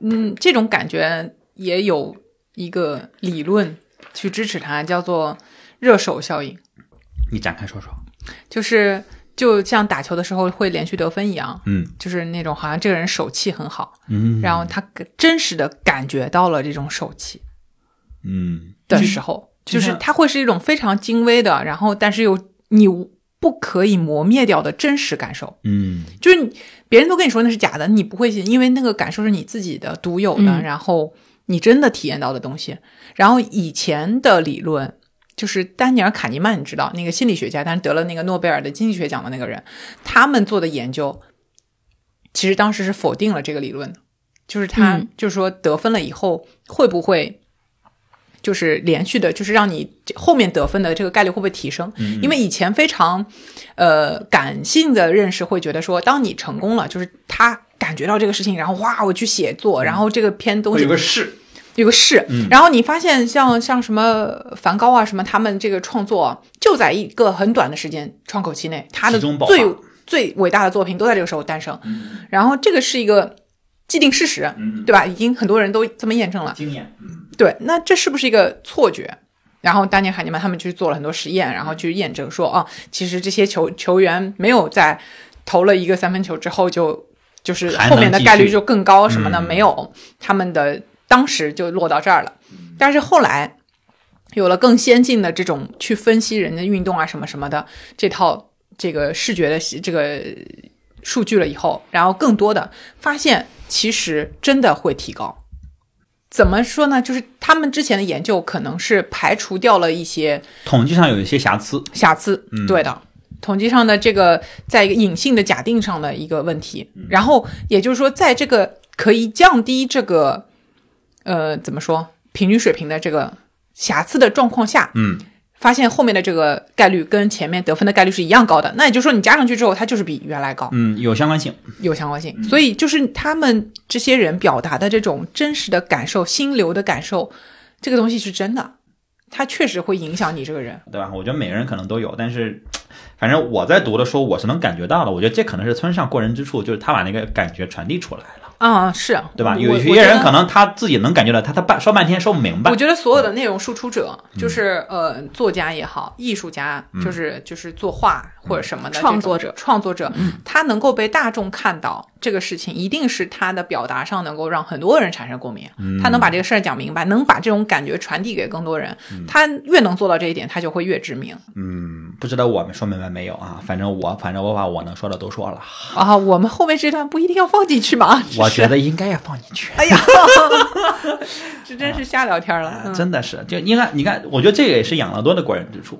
嗯，这种感觉也有一个理论去支持它，叫做热手效应，你展开说说。就是就像打球的时候会连续得分一样，嗯。就是那种好像这个人手气很好，嗯，然后他真实的感觉到了这种手气。嗯。的时候，就就是它会是一种非常精微的，然后但是又你不可以磨灭掉的真实感受。嗯。就是别人都跟你说那是假的，你不会信，因为那个感受是你自己的独有的，嗯。然后你真的体验到的东西。然后以前的理论就是丹尼尔·卡尼曼，你知道那个心理学家，但是得了那个诺贝尔的经济学奖的那个人，他们做的研究，其实当时是否定了这个理论的，就是他、嗯就是说得分了以后会不会。就是连续的，就是让你后面得分的这个概率会不会提升？嗯因为以前非常，呃，感性的认识会觉得说，当你成功了，就是他感觉到这个事情，然后哇，我去写作，然后这个篇东西有个事。有个事，嗯然后你发现像像什么梵高啊什么，他们这个创作啊就在一个很短的时间窗口期内，他的最最伟大的作品都在这个时候诞生，然后这个是一个既定事实，嗯对吧？已经很多人都这么验证了。经验。嗯对，那这是不是一个错觉？然后丹尼尔·海尼曼他们去做了很多实验，然后去验证说，啊，其实这些球球员没有在投了一个三分球之后就就是后面的概率就更高什么的，嗯没有，他们的当时就落到这儿了。但是后来有了更先进的这种去分析人的运动啊什么什么的这套这个视觉的这个数据了以后，然后更多的发现其实真的会提高。怎么说呢？就是他们之前的研究可能是排除掉了一些统计上有一些瑕疵。瑕疵，嗯对的，统计上的这个在一个隐性的假定上的一个问题，嗯然后也就是说，在这个可以降低这个呃怎么说平均水平的这个瑕疵的状况下，嗯发现后面的这个概率跟前面得分的概率是一样高的，那也就是说你加上去之后，它就是比原来高，嗯，有相关性。有相关性。所以就是他们这些人表达的这种真实的感受、心流的感受，这个东西是真的，它确实会影响你这个人。对吧？我觉得每个人可能都有，但是 反正我在读的时候，我是能感觉到的。我觉得这可能是村上过人之处，就是他把那个感觉传递出来了，啊、是对吧？有有些人可能他自己能感觉到，他他半说半天说不明白我。觉得所有的内容输出者，就是呃，作家也好，艺术家，就是就是作画或者什么的创作者创作者，他能够被大众看到这个事情，一定是他的表达上能够让很多人产生共鸣，他能把这个事儿讲明白，能把这种感觉传递给更多人，他越能做到这一点，他就会越知名。嗯，不知道我们说明白没有啊？反正我反正我把我能说的都说了，啊，我们后面这段不一定要放进去吗？我觉得应该要放进去。哎呀，这真是瞎聊天了。嗯真的是，就应该你看，我觉得这个也是养乐多的过人之处，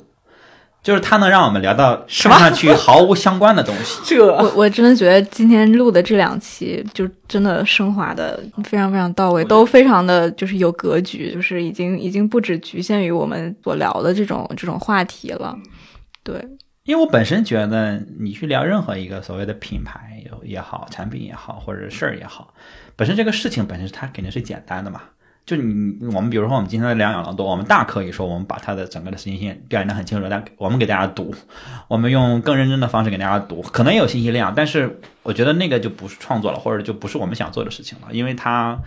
就是它能让我们聊到看上去毫无相关的东西。这我我真的觉得今天录的这两期就真的升华的非常非常到位，都非常的就是有格局，就是已经已经不只局限于我们所聊的这种这种话题了。对，因为我本身觉得，你去聊任何一个所谓的品牌也也好，产品也好，或者事儿也好，本身这个事情本身它肯定是简单的嘛。就你我们比如说我们今天的两养乐多，我们大可以说我们把它的整个的时间线调研的很清楚，但我们给大家读，我们用更认真的方式给大家读，可能也有信息量，但是我觉得那个就不是创作了，或者就不是我们想做的事情了，因为它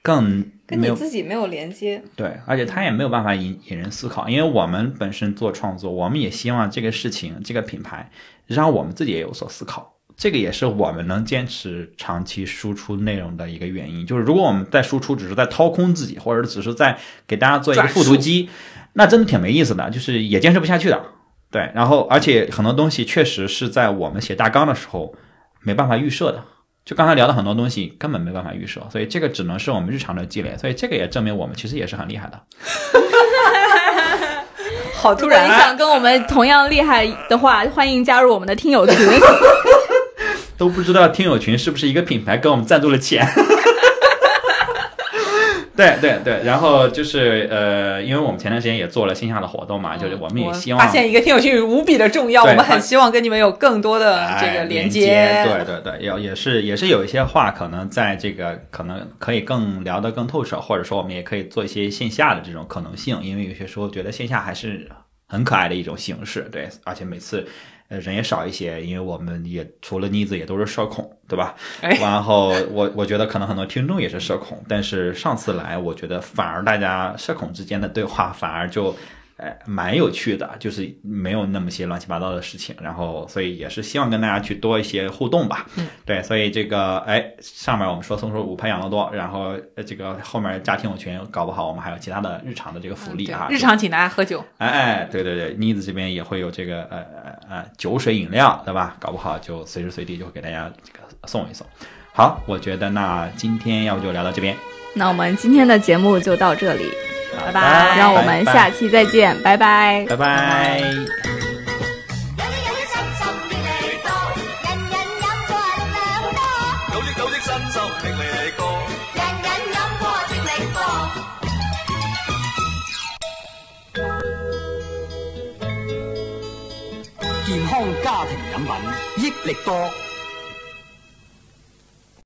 更跟你自己没有连接。对，而且它也没有办法引引人思考，因为我们本身做创作，我们也希望这个事情这个品牌让我们自己也有所思考。这个也是我们能坚持长期输出内容的一个原因。就是如果我们在输出只是在掏空自己，或者只是在给大家做一个复读机，那真的挺没意思的，就是也坚持不下去的。对，然后而且很多东西确实是在我们写大纲的时候没办法预设的。就刚才聊的很多东西根本没办法预设，所以这个只能是我们日常的积累。所以这个也证明我们其实也是很厉害的。好突然！你想跟我们同样厉害的话，欢迎加入我们的听友群。都不知道听友群是不是一个品牌给我们赞助了钱？对对对，然后就是呃，因为我们前段时间也做了线下的活动嘛，就是我们也希望发现一个听友群无比的重要，我们很希望跟你们有更多的这个连接。对对对，也也是也是有一些话，可能在这个可能可以更聊得更透彻，或者说我们也可以做一些线下的这种可能性，因为有些时候觉得线下还是很可爱的一种形式。对，而且每次。呃，人也少一些，因为我们也除了妮子，也都是社恐，对吧？然后我我觉得可能很多听众也是社恐，但是上次来，我觉得反而大家社恐之间的对话反而就。哎，蛮有趣的，就是没有那么些乱七八糟的事情，然后所以也是希望跟大家去多一些互动吧。嗯，对，所以这个哎，上面我们说松鼠五拍养乐多，然后这个后面加听友群，搞不好我们还有其他的日常的这个福利啊。日常请大家喝酒。哎哎，对对对，妮子这边也会有这个呃呃呃酒水饮料，对吧？搞不好就随时随地就会给大家这个送一送。好，我觉得那今天要不就聊到这边。那我们今天的节目就到这里。拜拜，让我们下期再见，拜拜，拜拜。健康家庭饮品，益力多。